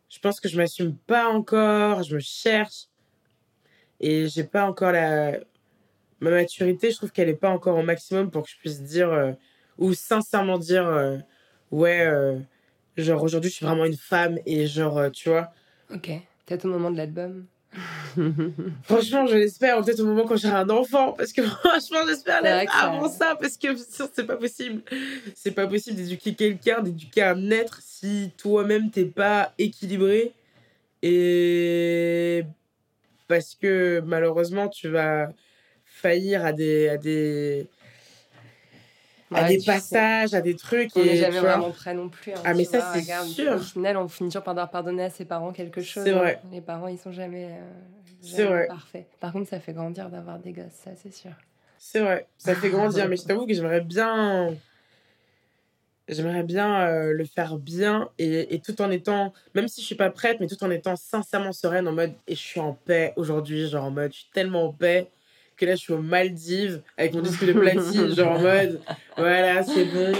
je pense que je m'assume pas encore, je me cherche et j'ai pas encore la ma maturité, je trouve qu'elle est pas encore au maximum pour que je puisse dire euh, ou sincèrement dire euh, ouais euh, genre aujourd'hui je suis vraiment une femme et genre euh, tu vois Ok. Peut-être au moment de l'album. [laughs] franchement, je l'espère, peut-être au moment quand j'aurai un enfant, parce que [laughs] franchement, j'espère l'être ça- avant ça, parce que c'est pas possible. C'est pas possible d'éduquer quelqu'un, d'éduquer un être si toi-même t'es pas équilibré. Et parce que malheureusement, tu vas faillir à des, à des, à des sais. passages, à des trucs. On n'est jamais vraiment prêt non plus. hein, Ah, mais ça, c'est sûr. Au final, on finit toujours par devoir pardonner à ses parents quelque chose. C'est hein. vrai. Les parents, ils sont jamais, euh, jamais vrai. parfaits. Par contre, ça fait grandir d'avoir des gosses, ça, c'est sûr. C'est vrai, ça fait grandir, mais je t'avoue que j'aimerais bien. J'aimerais bien euh, le faire bien et, et tout en étant, même si je suis pas prête, mais tout en étant sincèrement sereine en mode et je suis en paix aujourd'hui, genre en mode je suis tellement en paix que là je suis aux Maldives avec mon disque de [laughs] platine, genre en mode voilà, c'est bon,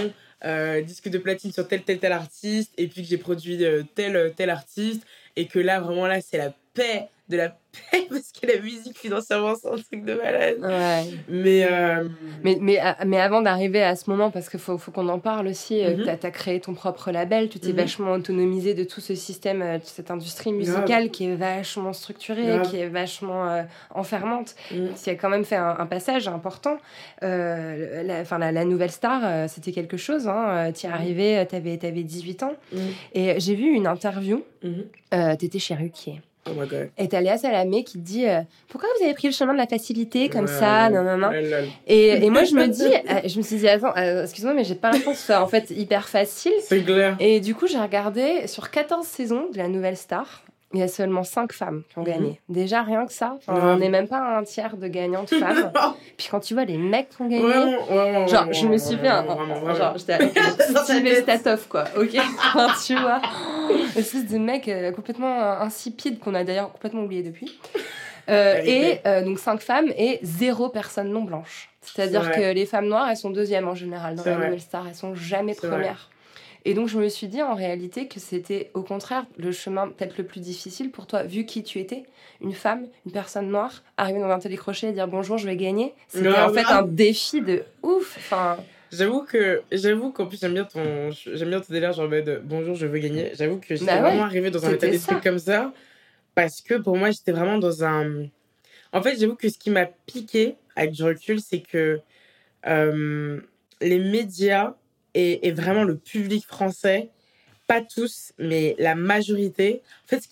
euh, disque de platine sur tel tel tel artiste et puis que j'ai produit euh, tel tel artiste et que là vraiment là c'est la paix de la [laughs] parce que la musique financièrement c'est un truc de malade. Ouais. Mais, euh, Mais, mais, a- mais avant d'arriver à ce moment, parce qu'il faut, faut qu'on en parle aussi, euh, Mhm. tu as, créé ton propre label, tu t'es Mhm. vachement autonomisé de tout ce système, euh, de cette industrie musicale Grave. qui est vachement structurée, Grave. qui est vachement euh, enfermante. mm, Tu as quand même fait un, un passage important. Euh, la, enfin, la, la nouvelle star, euh, c'était quelque chose. Hein. Tu es arrivé, tu avais, 18 ans. Et j'ai vu une interview, mhm. euh, tu étais chez Ruquier. Oh my god. Et t'as Léa Salamé qui dit euh, Pourquoi vous avez pris le chemin de la facilité comme Ouais, ça. Non, non, non. Et, et moi, je me dis, euh, je me suis dit, attends, euh, excuse-moi, mais j'ai pas l'impression que ce soit en fait hyper facile. C'est clair. Et du coup, j'ai regardé sur 14 saisons de la Nouvelle Star. Il y a seulement 5 femmes qui ont Mhm. gagné. Déjà, rien que ça. on n'est même pas à un tiers de gagnantes [laughs] femmes. Puis quand tu vois les mecs qui ont gagné. Vraiment, vraiment, Genre, vraiment, je me suis fait un. Genre, j'étais [laughs] tête. Statoff, quoi. Ok? [laughs] Enfin, Tu vois Espèce de mec euh, complètement euh, insipide qu'on a d'ailleurs complètement oublié depuis. Euh, Vérité. et euh, donc, 5 femmes et zéro personne non blanche. C'est-à-dire C'est que les femmes noires, elles sont deuxièmes en général dans la. Nouvelle Star. Elles sont jamais C'est vrai. Et donc, je me suis dit en réalité que c'était au contraire le chemin peut-être le plus difficile pour toi, vu qui tu étais, une femme, une personne noire, arriver dans un télécrochet et dire bonjour, je vais gagner. C'était en fait un défi de ouf. Enfin, J'avoue que j'avoue qu'en plus j'aime bien ton j'aime bien ton délire genre en mode bonjour je veux gagner. J'avoue que j'étais Bah ouais, vraiment arrivée dans un état d'esprit comme ça parce que pour moi j'étais vraiment dans un en fait j'avoue que ce qui m'a piqué avec du recul c'est que euh, les médias et, vraiment le public français pas tous mais la majorité en fait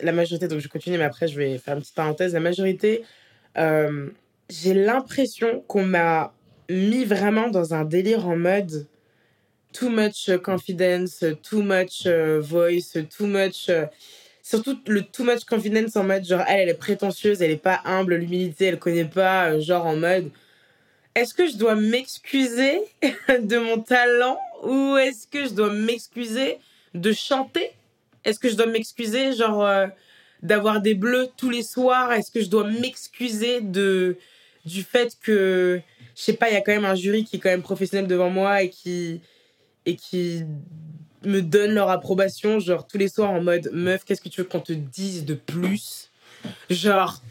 la majorité donc je continue mais après je vais faire une petite parenthèse la majorité euh, j'ai l'impression qu'on m'a mis vraiment dans un délire en mode too much confidence, too much euh, voice, too much. euh, surtout le too much confidence en mode genre elle, elle est prétentieuse, elle est pas humble, l'humilité, elle connaît pas, euh, genre en mode est-ce que je dois m'excuser [laughs] de mon talent ou est-ce que je dois m'excuser de chanter? Est-ce que je dois m'excuser genre euh, d'avoir des bleus tous les soirs? Est-ce que je dois m'excuser de du fait que je sais pas, il y a quand même un jury qui est quand même professionnel devant moi et qui et qui me donne leur approbation genre tous les soirs en mode meuf, qu'est-ce que tu veux qu'on te dise de plus? Genre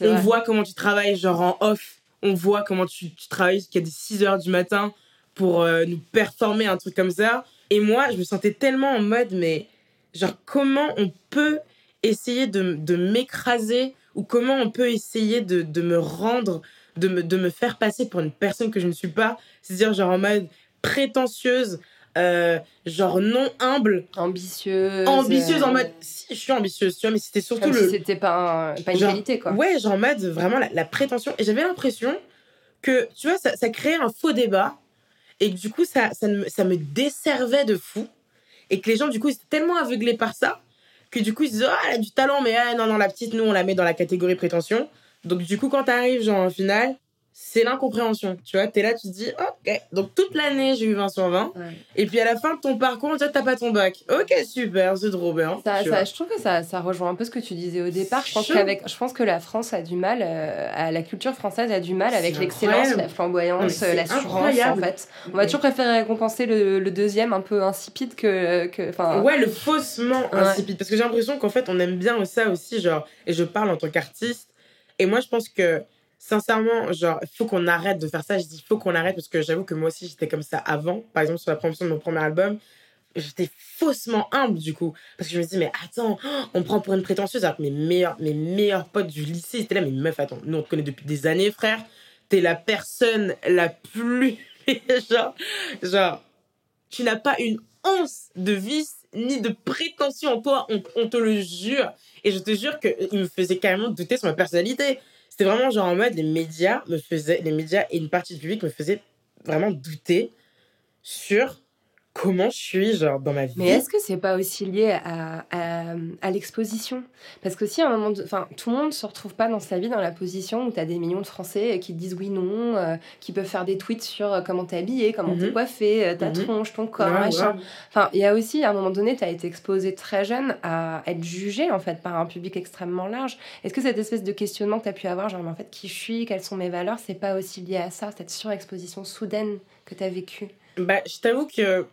on voit comment tu travailles genre en off, on voit comment tu, tu travailles jusqu'à des 6 heures du matin pour euh, nous performer un truc comme ça et moi, je me sentais tellement en mode mais genre comment on peut essayer de, de m'écraser ou comment on peut essayer de, de me rendre, de me, de me faire passer pour une personne que je ne suis pas? C'est-à-dire genre en mode prétentieuse, euh, genre non humble, ambitieuse. ambitieuse en euh, mode... Si, je suis ambitieuse, tu vois, mais c'était surtout Comme le... si c'était pas, un- pas une Genre, qualité, quoi. Ouais, genre en mode vraiment la, la prétention. Et j'avais l'impression que, tu vois, ça, ça créait un faux débat. Et que, du coup, ça, ça, me, ça me desservait de fou. Et que les gens, du coup, ils étaient tellement aveuglés par ça que, du coup, ils se disaient, ah, elle a du talent, mais ah, non, non, la petite, nous, on la met dans la catégorie prétention. Donc, du coup, quand t'arrives, genre, en finale, c'est l'incompréhension. Tu vois, t'es là, tu te dis, ok. Donc, toute l'année, j'ai eu 20 sur 20. Ouais. Et puis, à la fin de ton parcours, tu vois, t'as pas ton bac. Ok, super, c'est trop bien. Ça, je trouve que ça, ça rejoint un peu ce que tu disais au départ. Je pense, qu'avec, je pense que la France a du mal, euh, la culture française a du mal avec l'excellence, la flamboyance, c'est l'assurance en fait. On va toujours préférer récompenser le, le deuxième un peu insipide que. Ouais, le faussement Ouais. insipide. Parce que j'ai l'impression qu'en fait, on aime bien ça aussi, genre, et je parle en tant qu'artiste. Et moi, je pense que, sincèrement, genre, faut qu'on arrête de faire ça. Je dis, faut qu'on arrête parce que j'avoue que moi aussi, j'étais comme ça avant. Par exemple, sur la promotion de mon premier album, j'étais faussement humble du coup. Parce que je me dis mais attends on prend pour une prétentieuse. Alors que mes meilleurs mes meilleurs potes du lycée étaient là. Mais meuf attends nous on te connaît depuis des années frère. T'es la personne la plus [laughs] genre genre tu n'as pas une once de vice ni de prétention en toi. On, on te le jure. Et je te jure que il me faisait carrément douter sur ma personnalité c'était vraiment genre en mode les médias me faisaient les médias et une partie du public me faisaient vraiment douter sur comment je suis genre dans ma vie. Mais est-ce que c'est pas aussi lié à, à, à l'exposition? Parce que si à un moment, enfin, tout le monde se retrouve pas dans sa vie dans la position où tu as des millions de Français qui te disent oui non, euh, qui peuvent faire des tweets sur euh, comment t'es habillé, comment t'es Mhm. coiffé, euh, ta Mhm. tronche, ton corps, Ouais, machin. ouais. Enfin, il y a aussi à un moment donné, tu as été exposé très jeune à être jugé en fait par un public extrêmement large. Est-ce que cette espèce de questionnement que tu as pu avoir, genre en fait qui je suis, quelles sont mes valeurs, c'est pas aussi lié à ça, cette surexposition soudaine que tu as vécue? Bah, je t'avoue que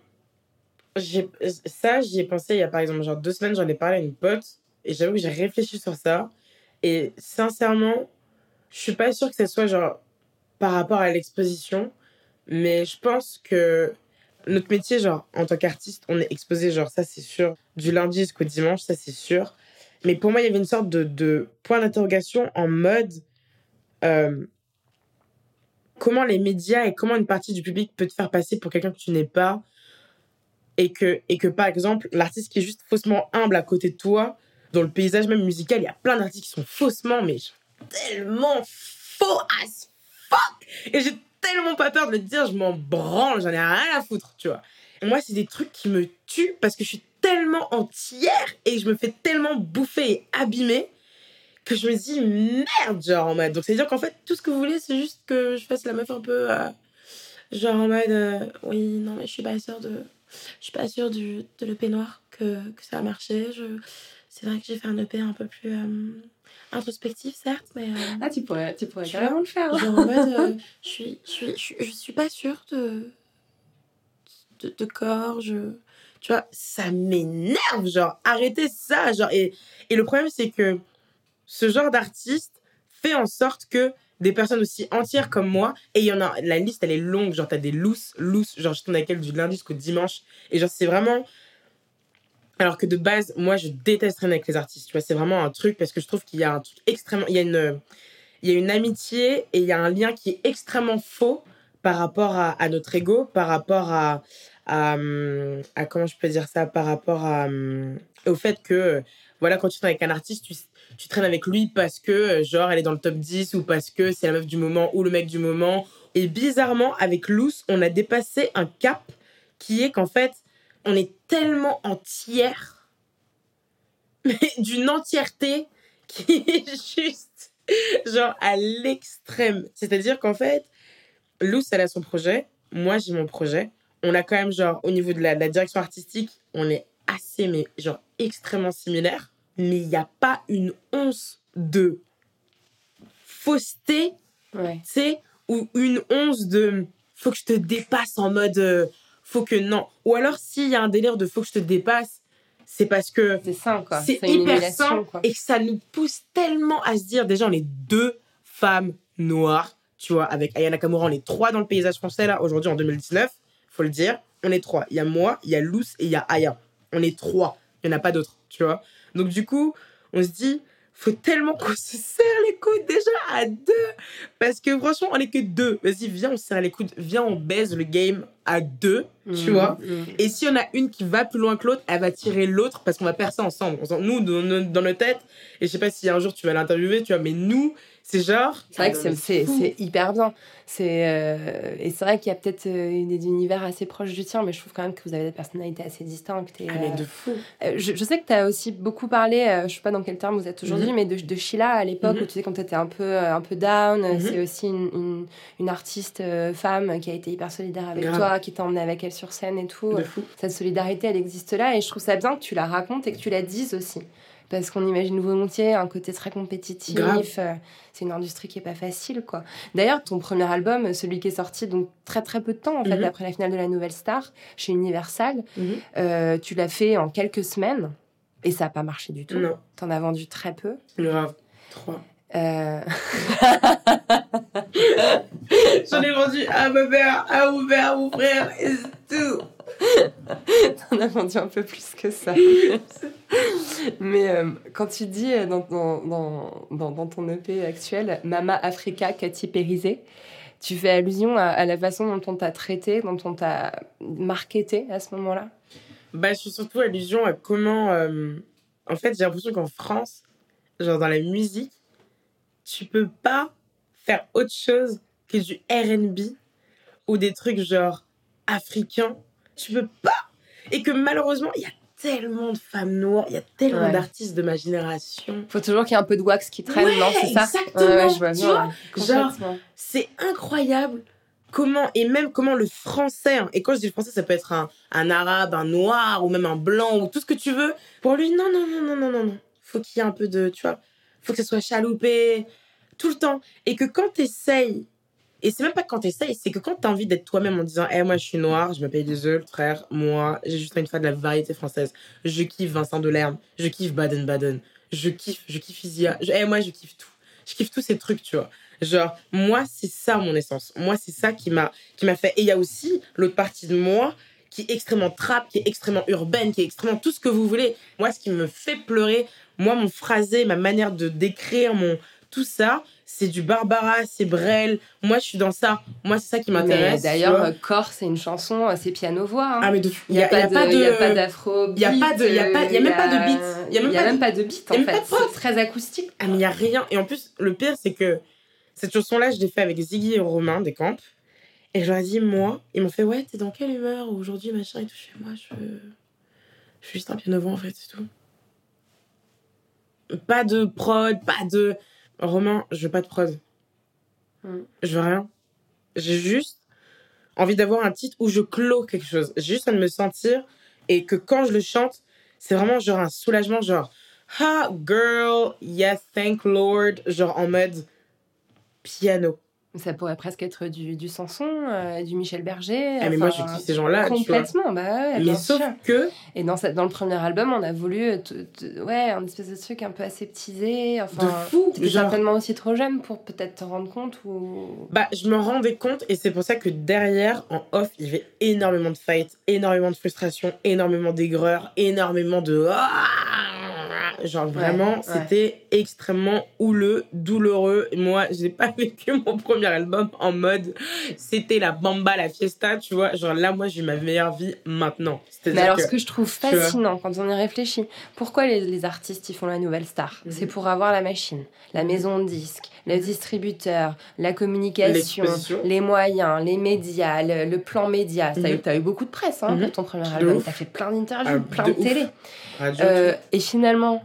ça, j'y ai pensé il y a par exemple genre deux semaines, j'en ai parlé à une pote et j'avoue que j'ai réfléchi sur ça et sincèrement, je suis pas sûre que ce soit genre par rapport à l'exposition, mais je pense que notre métier, genre en tant qu'artiste, on est exposé, genre ça c'est sûr, du lundi jusqu'au dimanche, ça c'est sûr. Mais pour moi, il y avait une sorte de, point d'interrogation en mode euh, comment les médias et comment une partie du public peut te faire passer pour quelqu'un que tu n'es pas? Et que, et que par exemple, l'artiste qui est juste faussement humble à côté de toi, dans le paysage même musical, il y a plein d'artistes qui sont faussement, mais tellement faux as fuck Et j'ai tellement pas peur de le dire, je m'en branle, j'en ai rien à foutre, tu vois. Moi, c'est des trucs qui me tuent parce que je suis tellement entière et je me fais tellement bouffer et abîmer que je me dis merde, genre en mode. Donc, c'est-à-dire qu'en fait, tout ce que vous voulez, c'est juste que je fasse la meuf un peu. euh, genre en mode. euh, oui, non, mais je suis pas sûre de. Je suis pas sûre du, de l'EP noir que, que ça a marché. Je, c'est vrai que j'ai fait un EP un peu plus euh, introspectif, certes, mais. euh, Ah, tu pourrais, tu pourrais carrément le faire. hein. Genre en mode, euh, [laughs] je suis, je suis, je suis, je suis pas sûre de, de, de corps, je, tu vois, ça m'énerve, genre, arrêtez ça, genre, et, et le problème, c'est que ce genre d'artiste fait en sorte que des personnes aussi entières comme moi, et il y en a, la liste, elle est longue, genre, t'as des loose, loose, genre, je tourne avec elle du lundi jusqu'au dimanche, et genre, c'est vraiment, alors que de base, moi, je déteste traîner avec les artistes, tu vois, c'est vraiment un truc, parce que je trouve qu'il y a un truc extrêmement, il y a une, il y a une amitié et il y a un lien qui est extrêmement faux par rapport à, notre ego, par rapport à, à, hum, à- comment je peux dire ça, par rapport à, hum, au fait que, voilà, quand tu traînes avec un artiste, tu, tu traînes avec lui parce que, euh, genre, elle est dans le top 10 ou parce que c'est la meuf du moment ou le mec du moment. Et bizarrement, avec Loose, on a dépassé un cap qui est qu'en fait, on est tellement entière, [laughs] mais d'une entièreté qui [laughs] est juste genre à l'extrême. C'est-à-dire qu'en fait, Luce, elle a son projet, moi j'ai mon projet. On a quand même, genre, au niveau de la direction artistique, on est assez, mais genre extrêmement similaires. Mais il n'y a pas une once de fausseté, Ouais. tu sais, ou une once de faut que je te dépasse en mode euh, faut que non. Ou alors, s'il y a un délire de faut que je te dépasse, c'est parce que C'est sain, quoi. c'est une hyper sain quoi. et que ça nous pousse tellement à se dire déjà on est deux femmes noires tu vois avec Aya Nakamura on est trois dans le paysage français là aujourd'hui en 2019 faut le dire on est trois il y a moi il y a Luce et il y a Aya on est trois. Il n'y en a pas d'autres tu vois. Donc du coup on se dit faut tellement qu'on se serre les coudes déjà à deux. Parce que franchement on est que deux. Vas-y viens on se serre les coudes. Viens on baise le game à deux tu Mm, vois. mm. et si on a une qui va plus loin que l'autre, elle va tirer l'autre parce qu'on va percer ensemble. On s'en- Nous, dans, nos- dans nos têtes, et je sais pas si un jour tu vas l'interviewer, tu vois, mais nous, c'est genre. C'est vrai que c'est- c'est hyper bien. C'est euh, et c'est vrai qu'il y a peut-être euh, des univers assez proches du tien, mais je trouve quand même que vous avez des personnalités assez distinctes. Et, Ah, mais euh, de fou. euh, je, je sais que tu as aussi beaucoup parlé, euh, je sais pas dans quel terme vous êtes aujourd'hui, Mhm. mais de, de Sheila à l'époque Mhm. où tu sais quand tu étais un peu, euh, un peu down. Mhm. C'est aussi une, une, une artiste euh, femme qui a été hyper solidaire avec Grave. toi, qui t'a emmené avec elle sur scène et tout. De fou. Cette solidarité, elle existe là et je trouve ça bien que tu la racontes et que tu la dises aussi. Parce qu'on imagine volontiers un côté très compétitif. Euh, c'est une industrie qui est pas facile, quoi. D'ailleurs, ton premier album, celui qui est sorti donc très très peu de temps en fait Mhm. après la finale de la Nouvelle Star chez Universal, Mhm. euh, tu l'as fait en quelques semaines et ça n'a pas marché du tout. Non, T'en as vendu très peu. grave. Trois. Euh, [laughs] J'en ai vendu à ma mère, à mon père, à mon frère, et c'est tout. [laughs] T'en as vendu un peu plus que ça. [laughs] Mais euh, quand tu dis euh, dans, dans, dans, dans, ton EP actuel, Mama Africa, Cathy Périsé, tu fais allusion à, la façon dont on t'a traité, dont on t'a marketé à ce moment-là? Bah, je suis surtout allusion à comment. Euh, en fait, j'ai l'impression qu'en France, genre dans la musique, tu peux pas faire autre chose que du RB ou des trucs genre africains. Tu peux pas. Et que malheureusement, il y a tellement de femmes noires, il y a tellement d'artistes de ma génération. Faut toujours qu'il y ait un peu de wax qui traîne, non C'est ça? Exactement. je vois, tu vois, genre, c'est incroyable comment, et même comment le français, hein, et quand je dis le français, ça peut être un, un arabe, un noir, ou même un blanc, ou tout ce que tu veux. Pour lui, non, non, non, non, non, non, non. Faut qu'il y ait un peu de, tu vois, faut que ce soit chaloupé, tout le temps. Et que quand tu essayes et c'est même pas quand t'essayes, c'est que quand t'as envie d'être toi-même en disant, eh, moi je suis noire, je paye des œufs, frère, moi, j'ai juste une fois de la variété française. Je kiffe Vincent Delerme, je kiffe Baden-Baden, je kiffe, je kiffe Isia, eh, moi je kiffe tout. Je kiffe tous ces trucs, tu vois. Genre, moi, c'est ça mon essence. Moi, c'est ça qui m'a, qui m'a fait. Et il y a aussi l'autre partie de moi qui est extrêmement trap, qui est extrêmement urbaine, qui est extrêmement tout ce que vous voulez. Moi, ce qui me fait pleurer, moi, mon phrasé, ma manière de décrire, mon, tout ça, c'est du Barbara, c'est Brel. Moi, je suis dans ça. Moi, c'est ça qui m'intéresse. D'ailleurs, Corps, c'est une chanson, c'est piano-voix. Hein. Ah, mais il n'y a, pas de. Il n'y a pas d'afro. Il n'y a pas de. Y a, pas, y a même pas de beat. Il n'y a, même pas de beat, en fait. C'est très acoustique. Ah, mais il n'y a rien. Et en plus, le pire, c'est que cette chanson-là, je l'ai fait avec Ziggy et Romain des Camps. Et je leur ai dit, moi, ils m'ont fait, ouais, t'es dans quelle humeur aujourd'hui, machin et tout. Chez moi, je. Je suis juste un piano-voix, en fait, c'est tout. Pas de prod, pas de. Romain, je veux pas de prod. Hmm. Je veux rien. J'ai juste envie d'avoir un titre où je clôt quelque chose. J'ai juste envie de me sentir et que quand je le chante, c'est vraiment genre un soulagement, genre Ah, girl, yes, thank Lord, genre en mode piano. Ça pourrait presque être du, du Sanson, euh, du Michel Berger. Ah, mais moi, je kiffe ces gens-là. Complètement, bah ouais. Mais sauf que. Et dans, dans le premier album, on a voulu. Ouais, un espèce de truc un peu aseptisé. Enfin, de fou. T'étais genre... certainement aussi trop jeune pour peut-être te rendre compte ou. Bah, je me rendais compte et c'est pour ça que derrière, en off, il y avait énormément de fights, énormément de frustration, énormément d'aigreur, énormément de. Ah Genre vraiment, c'était extrêmement houleux, douloureux. Moi, j'ai pas [laughs] vécu mon premier album en mode c'était la bamba, la fiesta, tu vois. Genre là, moi, j'ai ma meilleure vie maintenant. Mais alors, ce que je trouve fascinant quand on y réfléchit, pourquoi les, artistes ils font la nouvelle star? Mhm. C'est pour avoir la machine, la maison de disques, le distributeur, la communication, les moyens, les médias, le, plan média. Tu as, eu beaucoup de presse hein, pour mhm. ton premier album. Tu as fait plein d'interviews, ah, plein de, télé. Euh, et finalement,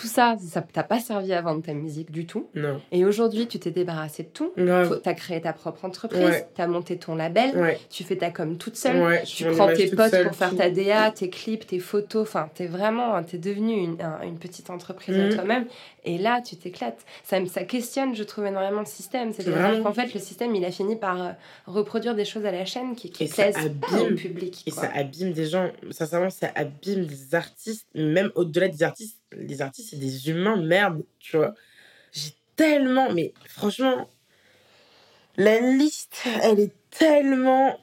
tout ça, ça t'a pas servi à vendre ta musique du tout. Non. Et aujourd'hui, tu t'es débarrassé de tout. Tu as créé ta propre entreprise, tu as monté ton label, tu fais ta com toute seule, tu prends tes potes pour faire ta DA, tes clips, tes photos. Enfin, tu es vraiment, tu es devenu une, une, petite entreprise de mhm. toi-même. Et là, tu t'éclates. Ça, ça questionne, je trouve, énormément le système. C'est-à-dire qu'en fait, le système, il a fini par euh, reproduire des choses à la chaîne qui, qui plaisent au public. Et ça abîme des gens. Sincèrement, ça abîme des artistes, même au-delà des artistes les artistes, c'est des humains, merde, tu vois. J'ai tellement, mais franchement, la liste, elle est tellement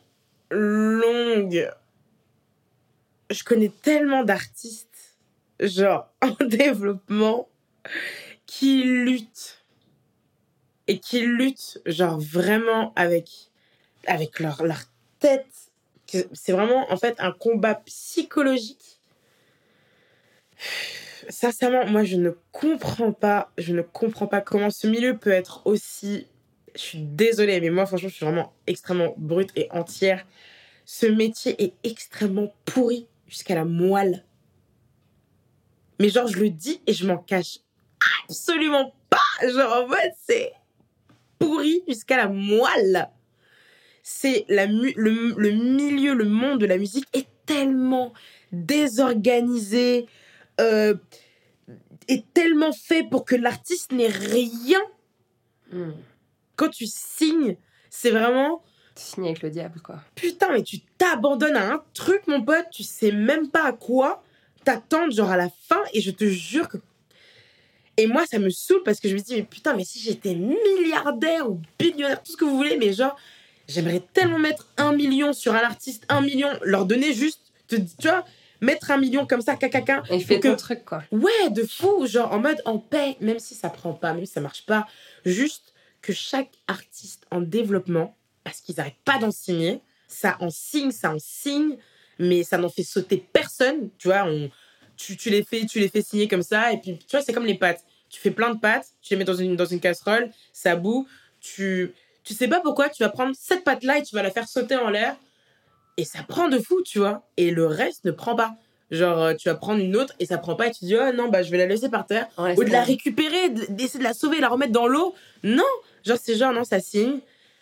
longue. Je connais tellement d'artistes, genre, [laughs] en développement, qui luttent. Et qui luttent, genre, vraiment avec, leur, leur tête. C'est vraiment, en fait, un combat psychologique sincèrement, moi, je ne comprends pas, je ne comprends pas comment ce milieu peut être aussi. Je suis désolée, mais moi, franchement, je suis vraiment extrêmement brute et entière. Ce métier est extrêmement pourri jusqu'à la moelle. Mais genre, je le dis et je m'en cache absolument pas. Genre, en fait, c'est pourri jusqu'à la moelle. C'est la le, le milieu, le monde de la musique est tellement désorganisé, euh, est tellement fait pour que l'artiste n'ait rien. Hmm. Quand tu signes, c'est vraiment. Tu signes avec le diable, quoi. Putain, mais tu t'abandonnes à un truc, mon pote, tu sais même pas à quoi t'attendre, genre à la fin, et je te jure que. Et moi, ça me saoule parce que je me dis, mais putain, mais si j'étais milliardaire ou billionnaire, tout ce que vous voulez, mais genre, j'aimerais tellement mettre un million sur un artiste, un million, leur donner juste te, tu vois, mettre un million comme ça, cacaca. Et fait que- ton truc, quoi. Ouais, de fou, genre en mode en paix, même si ça prend pas, même si ça marche pas. Juste que chaque artiste en développement, parce qu'ils n'arrêtent pas d'en signer, ça en signe, ça en signe, mais ça n'en fait sauter personne. Tu vois, on, tu, tu, les fais, tu les fais signer comme ça, et puis tu vois, c'est comme les pâtes. Tu fais plein de pâtes, tu les mets dans une, dans une casserole, ça bout, tu, tu sais pas pourquoi, tu vas prendre cette pâte-là et tu vas la faire sauter en l'air, et ça prend de fou, tu vois, et le reste ne prend pas. Genre, euh, tu vas prendre une autre et ça prend pas et tu dis, oh non, bah je vais la laisser par terre. On laisse Ou de la récupérer, d'essayer de la sauver, la remettre dans l'eau. Non, genre c'est genre, non, ça signe.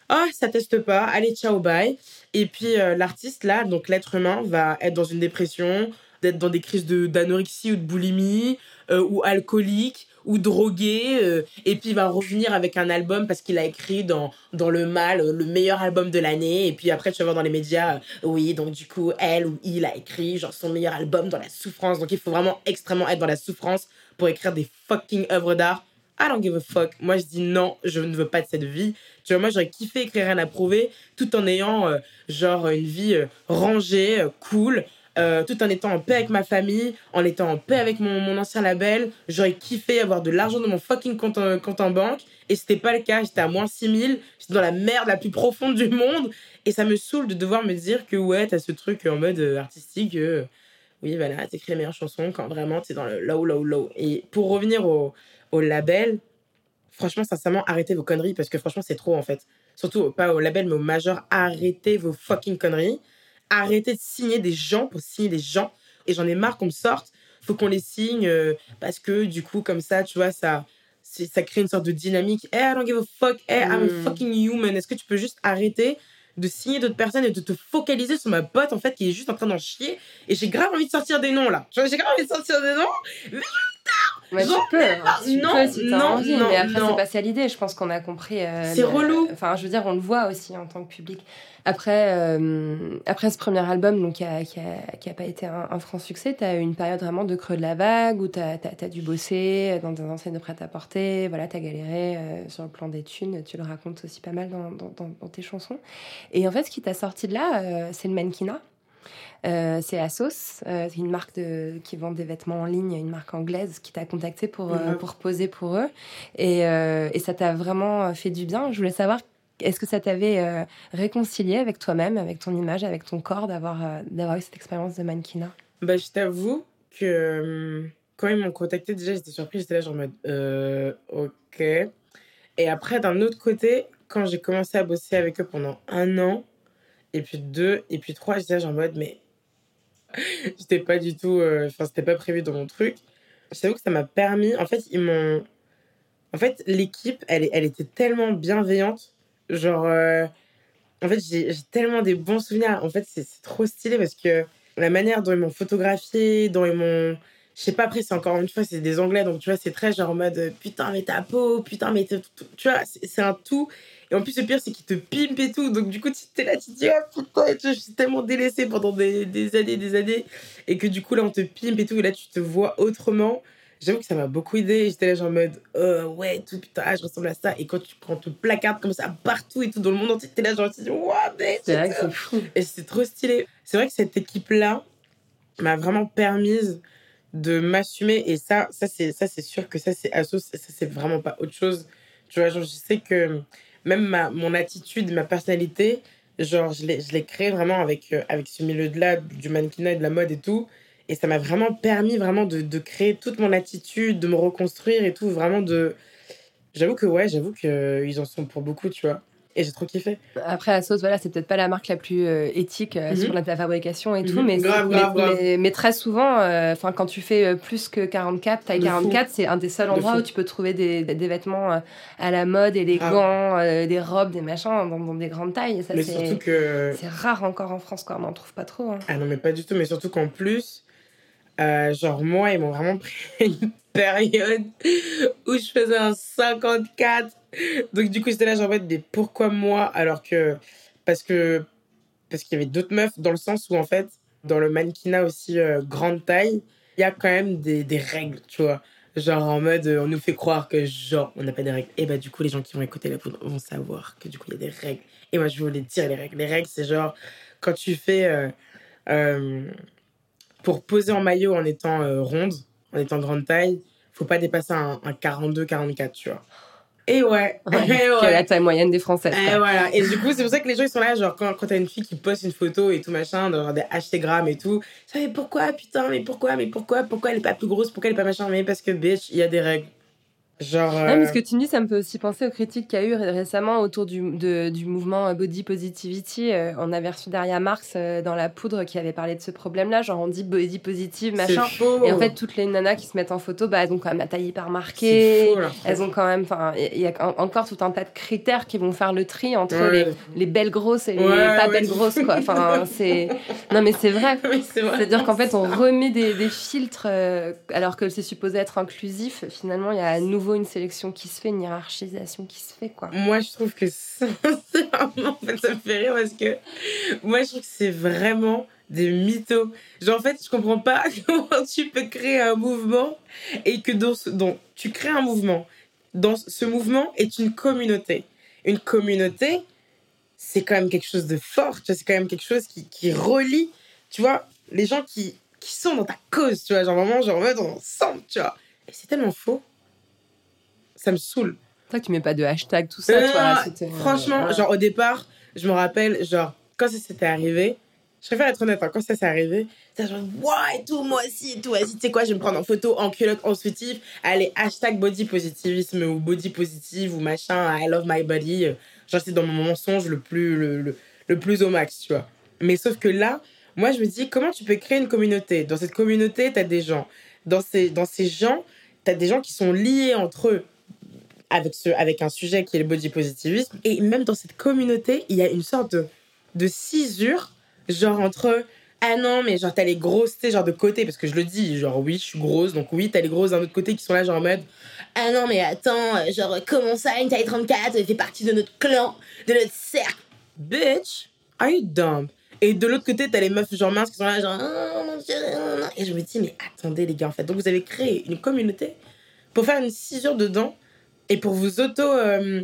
Ah, ça teste pas. Allez, ciao, bye. Et puis euh, l'artiste, là, donc l'être humain, va être dans une dépression, d'être dans des crises de- d'anorexie ou de boulimie, euh, ou alcoolique, ou drogué. euh, et puis il va revenir avec un album parce qu'il a écrit dans, dans Le Mal, euh, le meilleur album de l'année. Et puis après, tu vas voir dans les médias, euh, oui, donc du coup, elle ou il a écrit genre son meilleur album dans la souffrance. Donc il faut vraiment extrêmement être dans la souffrance pour écrire des fucking œuvres d'art. I don't give a fuck. Moi, je dis non, je ne veux pas de cette vie. Tu vois, moi, j'aurais kiffé écrire rien à prouver tout en ayant, genre, une vie rangée, cool, euh, tout en étant en paix avec ma famille, en étant en paix avec mon, mon ancien label. J'aurais kiffé avoir de l'argent dans mon fucking compte, en- compte en banque. Et c'était pas le cas. J'étais à moins 6000. J'étais dans la merde la plus profonde du monde. Et ça me saoule de devoir me dire que, ouais, t'as ce truc en mode euh, artistique. euh, oui, voilà, t'écris les meilleures chansons quand vraiment t'es dans le low, low, low. Et pour revenir au, au label, franchement, sincèrement, arrêtez vos conneries parce que franchement, c'est trop en fait. Surtout, pas au label, mais au major, arrêtez vos fucking conneries. Arrêtez de signer des gens pour signer des gens. Et j'en ai marre qu'on me sorte. Faut qu'on les signe euh, parce que du coup, comme ça, tu vois, ça, ça crée une sorte de dynamique. Eh, I don't give a fuck. Eh, I'm a Mm. fucking human. Est-ce que tu peux juste arrêter de signer d'autres personnes et de te focaliser sur ma pote en fait qui est juste en train d'en chier? Et j'ai grave envie de sortir des noms là. J'ai grave envie de sortir des noms. Ouais, tu peux, hein, tu non, peux si t'as non, envie, non, mais après c'est pas ça l'idée. Je pense qu'on a compris. euh, C'est relou. Enfin, je veux dire, on le voit aussi en tant que public. Après, euh, après ce premier album, donc qui a, qui a, qui a pas été un, un franc succès, t'as eu une période vraiment de creux de la vague où t'as as, dû bosser dans des enseignes de prêt-à-porter. Voilà, t'as galéré euh, sur le plan des thunes. Tu le racontes aussi pas mal dans, dans, dans, dans tes chansons. Et en fait, ce qui t'a sorti de là, c'est le mannequinat. Euh, c'est Asos, euh, c'est une marque de, qui vend des vêtements en ligne, une marque anglaise qui t'a contacté pour, euh, Mhm. pour poser pour eux. Et, euh, et ça t'a vraiment fait du bien. Je voulais savoir, est-ce que ça t'avait euh, réconcilié avec toi-même, avec ton image, avec ton corps, d'avoir euh, d'avoir eu cette expérience de mannequinat? Bah, je t'avoue que euh, quand ils m'ont contacté, déjà, j'étais surprise. J'étais là, genre en mode, euh, ok. Et après, d'un autre côté, quand j'ai commencé à bosser avec eux pendant un an, et puis deux, et puis trois, j'étais là, genre en mode, mais [laughs] j'étais pas du tout. euh, Enfin, c'était pas prévu dans mon truc. Je t'avoue que ça m'a permis. En fait, ils m'ont. En fait, l'équipe, elle, elle était tellement bienveillante. Genre. euh, En fait, j'ai tellement des bons souvenirs. En fait, c'est trop stylé parce que la manière dont ils m'ont photographié, dont ils m'ont. Je sais pas, après, c'est encore une fois, c'est des anglais, donc tu vois, c'est très genre en mode putain, mais ta peau, putain, mais tu vois, c'est un tout. Et en plus, le pire, c'est qu'ils te pimpent et tout. Donc, du coup, tu t'es là, tu te dis, oh putain, je suis tellement délaissée pendant des, des années, des années. Et que du coup, là, on te pimpe et tout. Et là, tu te vois autrement. J'avoue que ça m'a beaucoup aidé. J'étais là, genre en mode, euh, ouais, tout, putain, je ressemble à ça. Et quand tu prends te placarde comme ça partout et tout dans le monde entier, t'es là, genre, tu te dis, bitch, C'est vrai que c'est fou. et c'était trop stylé. C'est vrai que cette équipe-là m'a vraiment permise de m'assumer. Et ça, ça c'est ça c'est sûr que ça, c'est Asos. Ça, c'est vraiment pas autre chose. Tu vois, genre, je sais que même ma, mon attitude, ma personnalité, genre, je l'ai je l'ai créé vraiment avec, euh, avec ce milieu-là, du mannequinat et de la mode et tout. Et ça m'a vraiment permis vraiment de, de créer toute mon attitude, de me reconstruire et tout. Vraiment de... J'avoue que ouais, j'avoue qu'ils en sont pour beaucoup, tu vois. Et j'ai trop kiffé. Après, Asos, voilà, c'est peut-être pas la marque la plus euh, éthique euh, Mhm. sur la, la fabrication et tout, Mhm. mais, Grave, mais, grave, grave. mais- mais très souvent, euh, enfin, quand tu fais plus que 44, taille De fou. 44, c'est un des seuls endroits où tu peux trouver des, des, des vêtements à la mode, élégants, euh, des robes, des machins dans, dans des grandes tailles. Et ça, Mais c'est surtout que... c'est rare encore en France, quoi. On n'en trouve pas trop. hein. Ah non, mais pas du tout. Mais surtout qu'en plus, euh, genre, moi, ils m'ont vraiment pris [laughs] une période où je faisais un 54. Donc, du coup, j'étais là, genre, en mode, mais pourquoi moi Alors que. Parce que. Parce qu'il y avait d'autres meufs, dans le sens où, en fait, dans le mannequinat aussi euh, grande taille, il y a quand même des, des règles, tu vois. Genre, en mode, on nous fait croire que, genre, on n'a pas des règles. Et bah, du coup, les gens qui vont écouter la poudre vont savoir que, du coup, il y a des règles. Et moi, je les dire, les règles. Les règles, c'est genre, quand tu fais. euh, pour poser en maillot en étant euh, ronde, en étant grande taille, faut pas dépasser un, un 42-44, tu vois. Et ouais, [laughs] Ouais, et qui est ouais. la taille moyenne des Françaises. Et voilà. Et du coup, c'est pour ça que les gens ils sont là, genre quand, quand t'as une fille qui poste une photo et tout machin, genre des Instagram et tout, ça mais pourquoi putain, mais pourquoi, mais pourquoi, pourquoi elle est pas plus grosse, pourquoi elle est pas machin, mais parce que bitch, il y a des règles. Genre. Non, mais euh, ce que tu me dis, ça me fait aussi penser aux critiques qu'il y a eu ré- récemment autour du, de- du mouvement euh, body positivity. Euh, on avait reçu Daria Marx euh, dans La Poudre qui avait parlé de ce problème-là. Genre, on dit body positive, machin. faux. Et en fait, toutes les nanas qui se mettent en photo, bah, elles ont quand même la taille hyper marquée. faux. Elles ont quand même, enfin, il y a en- encore tout un tas de critères qui vont faire le tri entre Ouais. les, les belles grosses et les Ouais, pas ouais. belles grosses, quoi. Enfin, c'est, non, mais c'est vrai. [laughs] Oui. C'est-à-dire qu'en fait, on remet des, des filtres euh, alors que c'est supposé être inclusif. Finalement, il y a à nouveau une sélection qui se fait, une hiérarchisation qui se fait, quoi. Moi, je trouve que [laughs] fait, ça me fait rire parce que moi, je trouve que c'est vraiment des mythos. Genre, en fait, je comprends pas [laughs] comment tu peux créer un mouvement et que dans ce, dans, tu crées un mouvement. Dans ce mouvement est une communauté. Une communauté, c'est quand même quelque chose de fort. C'est quand même quelque chose qui, relie, tu vois, les gens qui, qui sont dans ta cause, tu vois. Genre, vraiment, genre, en mode, on ensemble, tu vois. Et c'est tellement faux. Ça me saoule. Que tu mets pas de hashtag, tout ça, Euh, toi. c'était- Franchement, ouais. genre au départ, je me rappelle, genre, quand ça s'était arrivé, je préfère être honnête, hein, quand ça s'est arrivé, c'est genre, ouais, et tout, moi aussi, et tout, vas-y, tu sais quoi, je vais me prendre en photo, en culotte, en soutif, allez, hashtag body positivisme ou body positive ou machin, I love my body. euh, Genre, c'est dans mon mensonge le plus, le, le, le plus au max, tu vois. Mais sauf que là, moi, je me dis, comment tu peux créer une communauté? Dans cette communauté, t'as des gens. Dans ces, dans ces gens, t'as des gens qui sont liés entre eux avec, ce, avec un sujet qui est le body positivisme. Et même dans cette communauté, il y a une sorte de, de cisure, genre entre ah non, mais genre t'as les grosses, tu genre de côté, parce que je le dis, genre oui, je suis grosse, donc oui, t'as les grosses d'un autre côté qui sont là, genre en mode ah non, mais attends, genre comment ça, une taille 34 elle fait partie de notre clan, de notre cercle. Bitch, are you dumb? Et de l'autre côté, t'as les meufs genre minces qui sont là, genre Dieu, non, non. Et je me dis, mais attendez les gars, en fait, donc vous avez créé une communauté pour faire une cisure dedans et pour vous auto. euh,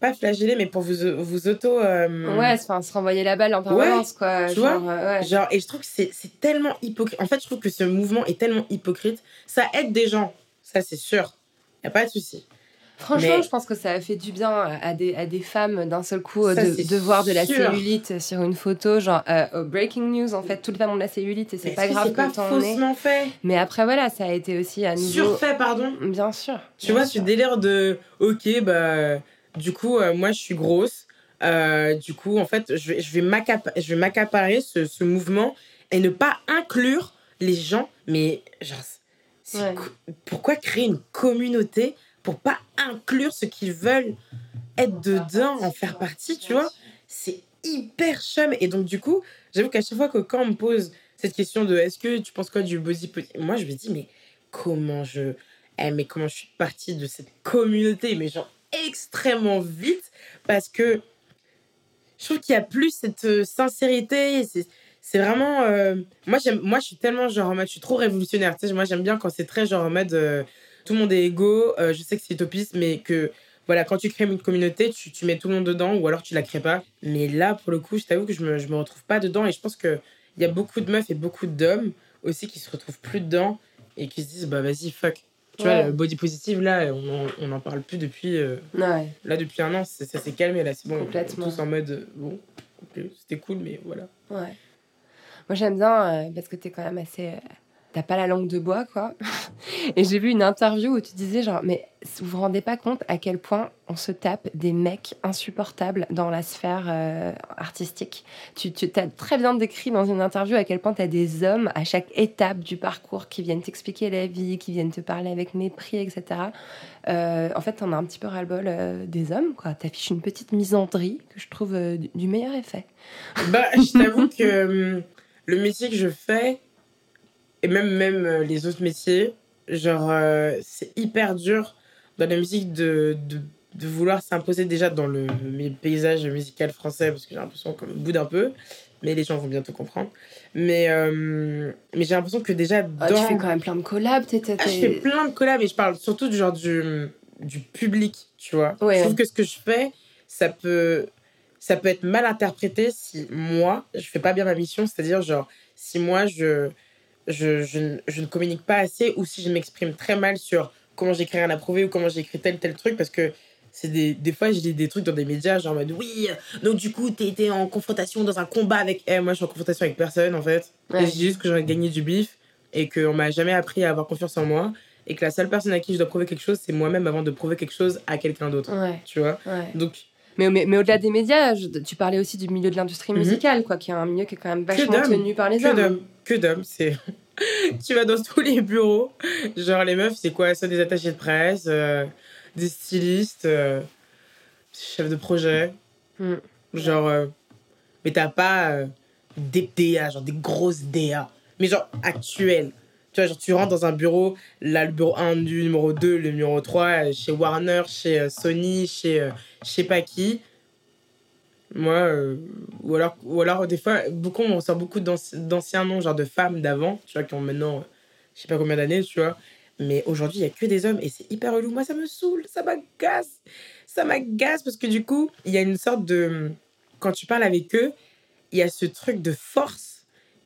pas flageller, mais pour vous, vous auto. euh, Ouais, enfin, se renvoyer la balle en permanence, quoi. tu Genre, vois euh, ouais. Genre, et je trouve que c'est c'est tellement hypocrite. En fait, je trouve que ce mouvement est tellement hypocrite. Ça aide des gens, ça c'est sûr. Y a pas de souci. Franchement, Mais- je pense que ça a fait du bien à des, à des femmes d'un seul coup Ça, de, de voir de la sûr. cellulite sur une photo. Genre, euh, breaking news, en fait, toutes les femmes ont de la cellulite et c'est pas grave c'est pas que t'en aies. faussement fait. Mais après, voilà, ça a été aussi à nouveau. Surfait, pardon. Bien sûr. Tu bien vois, sûr. ce délire de ok, bah, du coup, euh, moi je suis grosse. Euh, du coup, en fait, je vais, je vais m'accaparer ce, ce mouvement et ne pas inclure les gens. Mais, genre, Ouais. pourquoi créer une communauté pour pas inclure ceux qui veulent être dedans, en faire partie, tu vois C'est hyper chum. Et donc, du coup, j'avoue qu'à chaque fois que quand on me pose cette question de est-ce que tu penses quoi du body Moi, je me dis, mais comment je. Mais comment je suis partie de cette communauté Mais genre extrêmement vite parce que je trouve qu'il y a plus cette euh, sincérité. C'est, vraiment. euh, moi, moi, je suis tellement genre en mode. Je suis trop révolutionnaire. Tu sais, moi, j'aime bien quand c'est très genre en mode. euh, tout le monde est égaux. euh, je sais que c'est utopiste, mais que. Voilà, quand tu crées une communauté, tu, tu mets tout le monde dedans ou alors tu la crées pas. Mais là, pour le coup, je t'avoue que je me, je me retrouve pas dedans et je pense qu'il y a beaucoup de meufs et beaucoup d'hommes aussi qui se retrouvent plus dedans et qui se disent bah vas-y, fuck. Tu vois, le body positive, là, on on en parle plus depuis. euh, Ouais. Là, depuis un an, ça s'est calmé. Là, c'est bon. Complètement. Tous en mode, euh, bon, c'était cool, mais voilà. Ouais. Moi, j'aime bien euh, parce que t'es quand même assez. euh, T'as pas la langue de bois, quoi. Et j'ai vu une interview où tu disais, genre, mais vous vous rendez pas compte à quel point on se tape des mecs insupportables dans la sphère euh, artistique. Tu, tu as très bien décrit dans une interview à quel point t'as des hommes à chaque étape du parcours qui viennent t'expliquer la vie, qui viennent te parler avec mépris, etc. Euh, en fait, t'en as un petit peu ras-le-bol euh, des hommes, quoi. T'affiches une petite misandrie que je trouve du- du meilleur effet. Bah, je t'avoue que hum, le métier que je fais, et même, même euh, les autres métiers, genre, euh, c'est hyper dur dans la musique de, de, de vouloir s'imposer déjà dans le, le paysage musical français, parce que j'ai l'impression qu'on me boude un peu, mais les gens vont bientôt comprendre. Mais, euh, mais j'ai l'impression que déjà dans... Ah, tu fais quand même plein de collabs, t'es- t'es- Ah, je fais plein de collabs et je parle surtout du genre du, du public, tu vois. Ouais. Je trouve que ce que je fais, ça peut. ça peut être mal interprété si moi, je fais pas bien ma mission, c'est-à-dire, genre, si moi, je, je, je, je ne communique pas assez ou si je m'exprime très mal sur comment j'écris un approuvé ou comment j'écris tel, tel truc, parce que c'est des, des fois, j'ai des trucs dans des médias, genre en mode oui, donc du coup, t'es été en confrontation dans un combat avec. Eh, moi, je suis en confrontation avec personne, en fait. Ouais. Et je dis juste que j'aurais gagné du bif et qu'on m'a jamais appris à avoir confiance en moi. Et que la seule personne à qui je dois prouver quelque chose, c'est moi-même avant de prouver quelque chose à quelqu'un d'autre. Ouais, Tu vois ouais. Donc, Mais, mais, mais au-delà des médias, je- tu parlais aussi du milieu de l'industrie Mhm. musicale, quoi, qui est un milieu qui est quand même vachement tenu par les que hommes. d'hommes. Que d'hommes, c'est. [laughs] tu vas dans tous les bureaux. Genre, les meufs, c'est quoi? Ça, des attachés de presse, euh, des stylistes, euh, chefs de projet. Mm. Genre. euh, mais t'as pas euh, des DA, genre des grosses DA. Mais genre actuelles. Tu vois, genre, tu rentres dans un bureau, là, le bureau 1 du numéro 2, le numéro 3, euh, chez Warner, chez Sony, chez je sais pas qui. Moi, euh, ou, alors, ou alors, des fois, beaucoup, on sort beaucoup d'anci- d'anciens noms, genre de femmes d'avant, tu vois, qui ont maintenant, euh, je sais pas combien d'années, tu vois. Mais aujourd'hui, il y a que des hommes et c'est hyper relou. Moi, ça me saoule, ça m'agace. Ça m'agace parce que du coup, il y a une sorte de. Quand tu parles avec eux, il y a ce truc de force.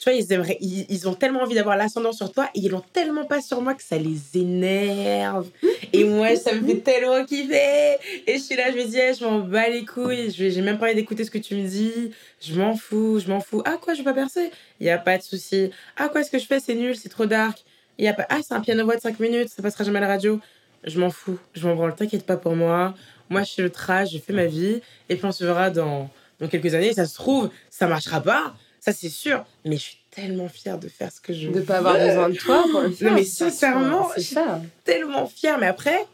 Tu vois, ils, aimeraient, ils, ils ont tellement envie d'avoir l'ascendant sur toi et ils l'ont tellement pas sur moi que ça les énerve. Et moi, ça me fait tellement kiffer. Et je suis là, je me dis, eh, je m'en bats les couilles. J'ai même pas envie d'écouter ce que tu me dis. Je m'en fous, je m'en fous. Ah, quoi, je vais pas percer? Il y a pas de souci. Ah, quoi, ce que je fais, c'est nul, c'est trop dark. Y a pas... Ah, c'est un piano-voix de 5 minutes, ça passera jamais à la radio. Je m'en fous, je m'en branle, t'inquiète pas pour moi. Moi, je fais le trash, je fais ma vie. Et puis, on se verra dans, dans quelques années. Ça se trouve, ça marchera pas. Ça, c'est sûr. Mais je suis tellement fière de faire ce que je De pas avoir veux. besoin de toi pour le faire. mais sincèrement, C'est ça. tellement fière. Mais après,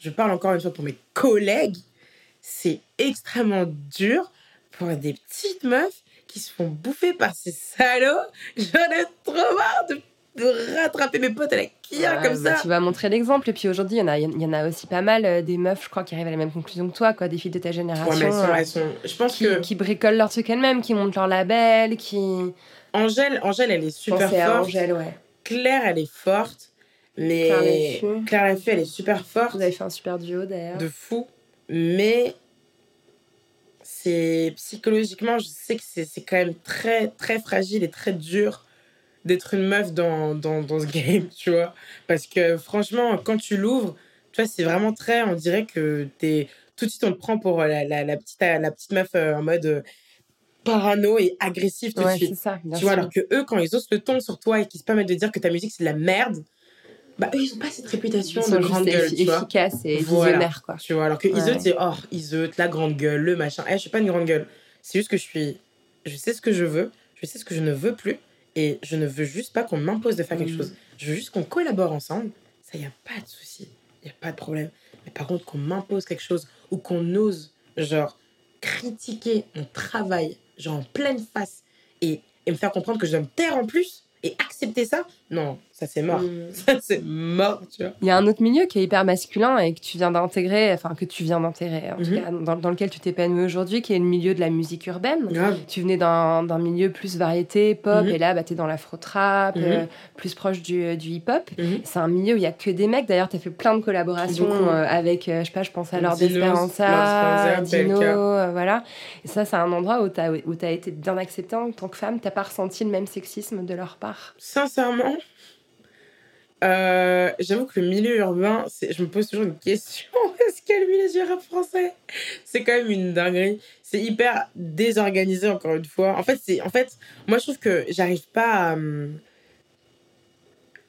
je parle encore une fois pour mes collègues. C'est extrêmement dur pour des petites meufs qui se font bouffer par ces salauds. J'en ai trop marre de, de rattraper mes potes à la Ouais, comme bah, ça. Tu vas montrer l'exemple. Et puis aujourd'hui, il y, en a- y en a aussi pas mal euh, des meufs, je crois, qui arrivent à la même conclusion que toi, quoi, des filles de ta génération. Ouais, mais elles sont, euh, elles sont- Je pense qui, que qui bricolent leur truc elles-mêmes, qui montent leur label, qui. Angèle, Angèle, elle est super Pensez à forte. Angèle, ouais. Claire, elle est forte. Mais Claire Laffut, elle est super forte. Vous avez fait un super duo d'ailleurs. de fou. Mais c'est psychologiquement, je sais que c'est c'est quand même très, très fragile et très dur d'être une meuf dans, dans, dans ce game, tu vois. Parce que franchement, quand tu l'ouvres, tu vois, c'est vraiment très, on dirait que t'es. Tout de suite, on te prend pour la, la, la petite, la petite meuf euh, en mode euh, parano et agressif tout de Ouais, suite. c'est ça. Tu vois, alors que eux, quand ils osent le ton sur toi et qu'ils se permettent de dire que ta musique c'est de la merde, bah eux, ils ont pas cette réputation de grande gueule, effi- tu vois. efficaces et Voilà. quoi. Tu vois, alors que Ouais. Iseut, c'est oh, Iseut, la grande gueule, le machin. Eh, je suis pas une grande gueule. C'est juste que je suis. Je sais ce que je veux, je sais ce que je ne veux plus, et je ne veux juste pas qu'on m'impose de faire quelque Mhm. chose. Je veux juste qu'on collabore ensemble. Ça, y a pas de souci. Y a pas de problème. Mais par contre, qu'on m'impose quelque chose ou qu'on ose, genre, critiquer mon travail, genre en pleine face, et, et me faire comprendre que je dois me taire en plus, et accepter ça, non, ça c'est mort. Mm. [laughs] Ça c'est mort, tu vois. Il y a un autre milieu qui est hyper masculin et que tu viens d'intégrer, enfin que tu viens d'intégrer, en tout Mhm. cas, dans, dans lequel tu t'épanouis aujourd'hui, qui est le milieu de la musique urbaine. Grave. Tu venais d'un milieu plus variété, pop, Mhm. et là, bah, tu es dans l'afro-trap, Mhm. euh, plus proche du, du hip-hop. C'est un milieu où il y a que des mecs. D'ailleurs, tu as fait plein de collaborations euh, avec, euh, je sais pas, je pense à Lord Esperanza, Dino, euh, voilà. Et ça, c'est un endroit où tu as, t'as été bien acceptée en tant que femme. T'as pas ressenti le même sexisme de leur part? Sincèrement, euh, j'avoue que le milieu urbain, je me pose toujours une question. [laughs] Est-ce que le milieu rap français C'est quand même une dinguerie? C'est hyper désorganisé, encore une fois. En fait, en fait moi, je trouve que j'arrive pas à. hum,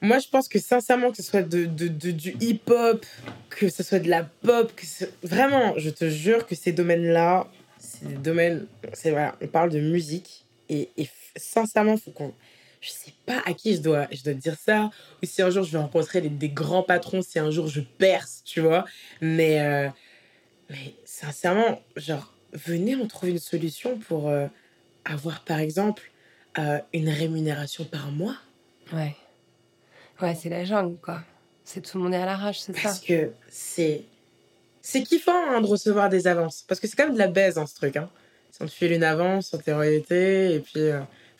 Moi, je pense que sincèrement, que ce soit de, de, du hip-hop, que ce soit de la pop, que vraiment, je te jure que ces domaines-là, des domaines. Voilà, on parle de musique. Et, et sincèrement, faut qu'on je sais pas à qui je dois, je dois dire ça, ou si un jour je vais rencontrer des, des grands patrons, si un jour je perce, tu vois. Mais, euh, mais sincèrement, genre, venez, on trouve une solution pour euh, avoir, par exemple, euh, une rémunération par mois. Ouais. Ouais, c'est la jungle, quoi. C'est tout le monde est à l'arrache, c'est ça. Parce que c'est. C'est kiffant hein, de recevoir des avances. Parce que c'est quand même de la baise, hein, ce truc. Hein. Si on te file une avance sur tes royautés, et puis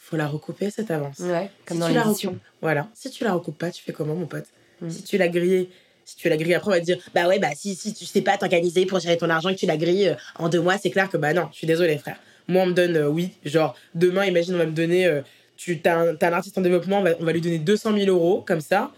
faut la recouper, cette avance. Ouais, comme Si dans tu la recoupes- Voilà. Si tu la recoupes pas, tu fais comment, mon pote? Mm. Si tu l'as grillé, Si tu la grilles après, on va te dire, bah ouais, bah si, si tu sais pas t'organiser pour gérer ton argent, que tu la grilles euh, en deux mois, c'est clair que bah non, je suis désolée, frère. Moi, on me donne, euh, oui, genre, demain, imagine, on va me donner, euh, tu as un, un artiste en développement, on va, on va lui donner 200 000 euros, comme ça.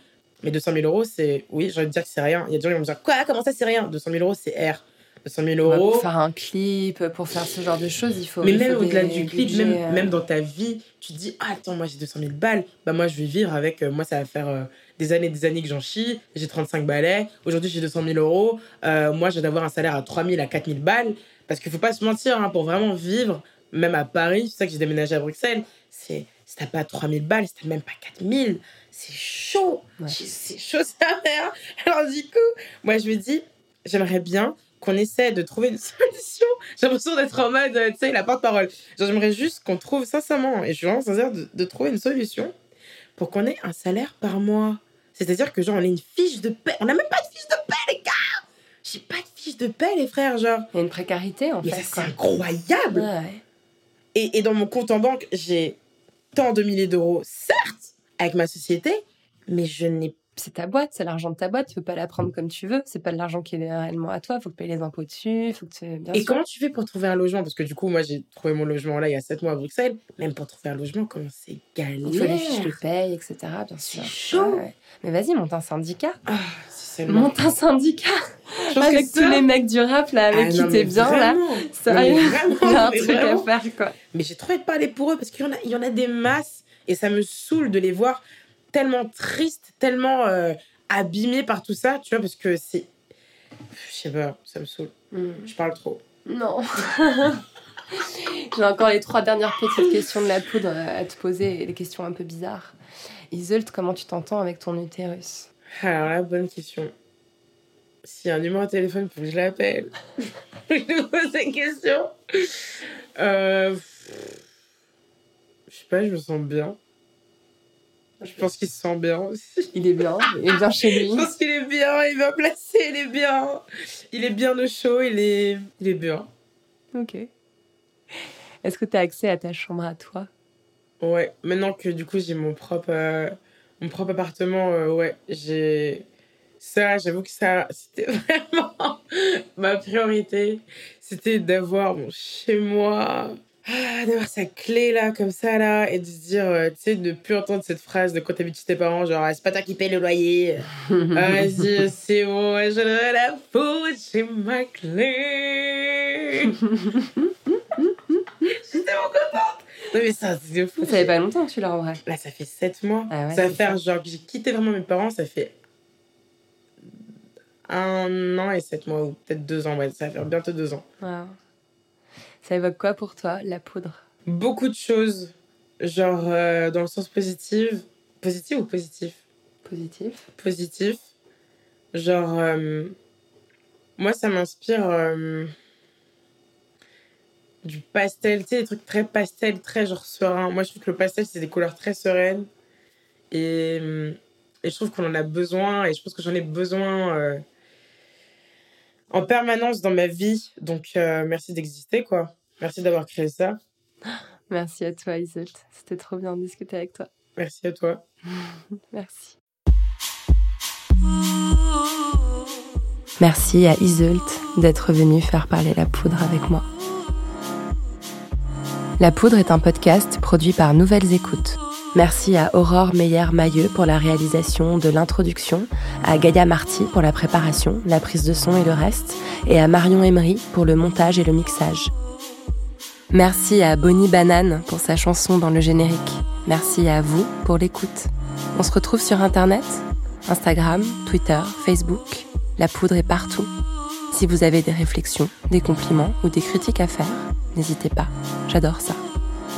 Mais 200 000 euros, c'est, oui, j'ai envie de dire que c'est rien. Il y a des gens qui vont me dire, quoi, comment ça, c'est rien? 200 000 euros, c'est R. 200 000 Ouais, euros. Pour faire un clip, pour faire ce genre de choses, il faut. Mais même au-delà du clip, budgets, même, euh, même dans ta vie, tu te dis ah, Attends, moi j'ai 200 000 balles, bah moi je vais vivre avec. euh, moi ça va faire euh, des années des années que j'en chie, j'ai 35 balais, aujourd'hui j'ai 200 000 euros, euh, moi j'ai d'avoir un salaire à 3 000 à 4 000 balles. Parce qu'il faut pas se mentir, hein, pour vraiment vivre, même à Paris, c'est ça que j'ai déménagé à Bruxelles, c'est si t'as pas 3 000 balles, si t'as même pas 4 000, c'est chaud. Ouais. C'est chaud ça mère. Alors du coup, moi je me dis, j'aimerais bien qu'on essaie de trouver une [laughs] solution. J'ai l'impression d'être en mode, euh, tu sais, la porte-parole. J'aimerais juste qu'on trouve sincèrement, et je suis vraiment sincère, de, de trouver une solution pour qu'on ait un salaire par mois. C'est-à-dire que, genre, on ait une fiche de paie. On n'a même pas de fiche de paie, les gars J'ai pas de fiche de paie, les frères, genre. Il y a une précarité, en Mais fait. c'est incroyable Ouais. et, et dans mon compte en banque, j'ai tant de milliers d'euros, certes, avec ma société, mais je n'ai C'est ta boîte, c'est l'argent de ta boîte. Tu peux pas la prendre comme tu veux. C'est pas de l'argent qui est réellement à toi. Faut que tu payes les impôts dessus. Faut que tu. Bien Et sûr. comment tu fais pour trouver un logement? Parce que du coup, moi, j'ai trouvé mon logement là il y a 7 mois à Bruxelles. Même pour trouver un logement, comment c'est galère? Il faut les fiches de paye, etc. Bien sûr. chaud. Ouais. Mais vas-y, monte un syndicat. Ah, seulement... Monte un syndicat avec ça- tous les mecs du rap là avec Ah, qui t'es bien là. Sérieux, il y a un truc vraiment. à faire quoi. Mais j'ai trop envie de parler pour eux parce qu'il y, en a- il y en a des masses et ça me saoule de les voir tellement tristes, tellement euh, abîmés par tout ça, tu vois, parce que c'est. Je sais pas, ça me saoule. Hmm. Je parle trop. Non. [laughs] J'ai encore les trois dernières petites questions de la poudre à te poser, les questions un peu bizarres. Iseult, comment tu t'entends avec ton utérus? Alors là, bonne question. S'il y a un numéro de téléphone, faut que je l'appelle. [laughs] je lui pose cette question. Euh... Je sais pas, je me sens bien. Je pense qu'il se sent bien aussi. [laughs] Il est bien, il est bien chez lui. Je pense qu'il est bien, il est bien placé, il est bien. Il est bien au chaud, il est, il est bien. Ok. Est-ce que tu as accès à ta chambre à toi? Ouais, maintenant que du coup j'ai mon propre, euh, mon propre appartement, euh, ouais, j'ai. Ça, j'avoue que ça, c'était [laughs] vraiment ma priorité. C'était d'avoir mon chez moi, ah, d'avoir sa clé là, comme ça là, et de se dire, euh, tu sais, de ne plus entendre cette phrase de quand t'habites chez tes parents, genre, Ah, c'est pas toi qui paye le loyer. [laughs] Ah, Vas-y, c'est bon, je donnerai la faute, j'ai ma clé. [laughs] J'étais tellement contente. Non, mais ça, c'est fou. Ça fait pas longtemps que tu l'as en vrai. Là, ça fait 7 mois. Ah ouais, ça va faire genre que j'ai quitté vraiment mes parents, ça fait un an et 7 mois, ou peut-être 2 ans, ouais, ça va faire bientôt 2 ans. Wow. Ça évoque quoi pour toi, la poudre? Beaucoup de choses, genre euh, dans le sens positif. Positif ou positif? Positif. Positif. Genre, euh, moi, ça m'inspire euh, du pastel, tu sais, des trucs très pastel, très genre serein. Moi, je trouve que le pastel, c'est des couleurs très sereines. Et, et je trouve qu'on en a besoin, et je pense que j'en ai besoin en permanence dans ma vie. Donc, euh, merci d'exister, quoi. Merci d'avoir créé ça. [gasps] Merci à toi, Iseult. C'était trop bien de discuter avec toi. Merci à toi. [laughs] Merci. Merci à Iseult d'être venu faire parler la poudre avec moi. La poudre est un podcast produit par Nouvelles Écoutes. Merci à Aurore Meyer-Mailleux pour la réalisation de l'introduction, à Gaïa Marty pour la préparation, la prise de son et le reste, et à Marion Emery pour le montage et le mixage. Merci à Bonnie Banane pour sa chanson dans le générique. Merci à vous pour l'écoute. On se retrouve sur Internet, Instagram, Twitter, Facebook. La poudre est partout. Si vous avez des réflexions, des compliments ou des critiques à faire, n'hésitez pas. J'adore ça.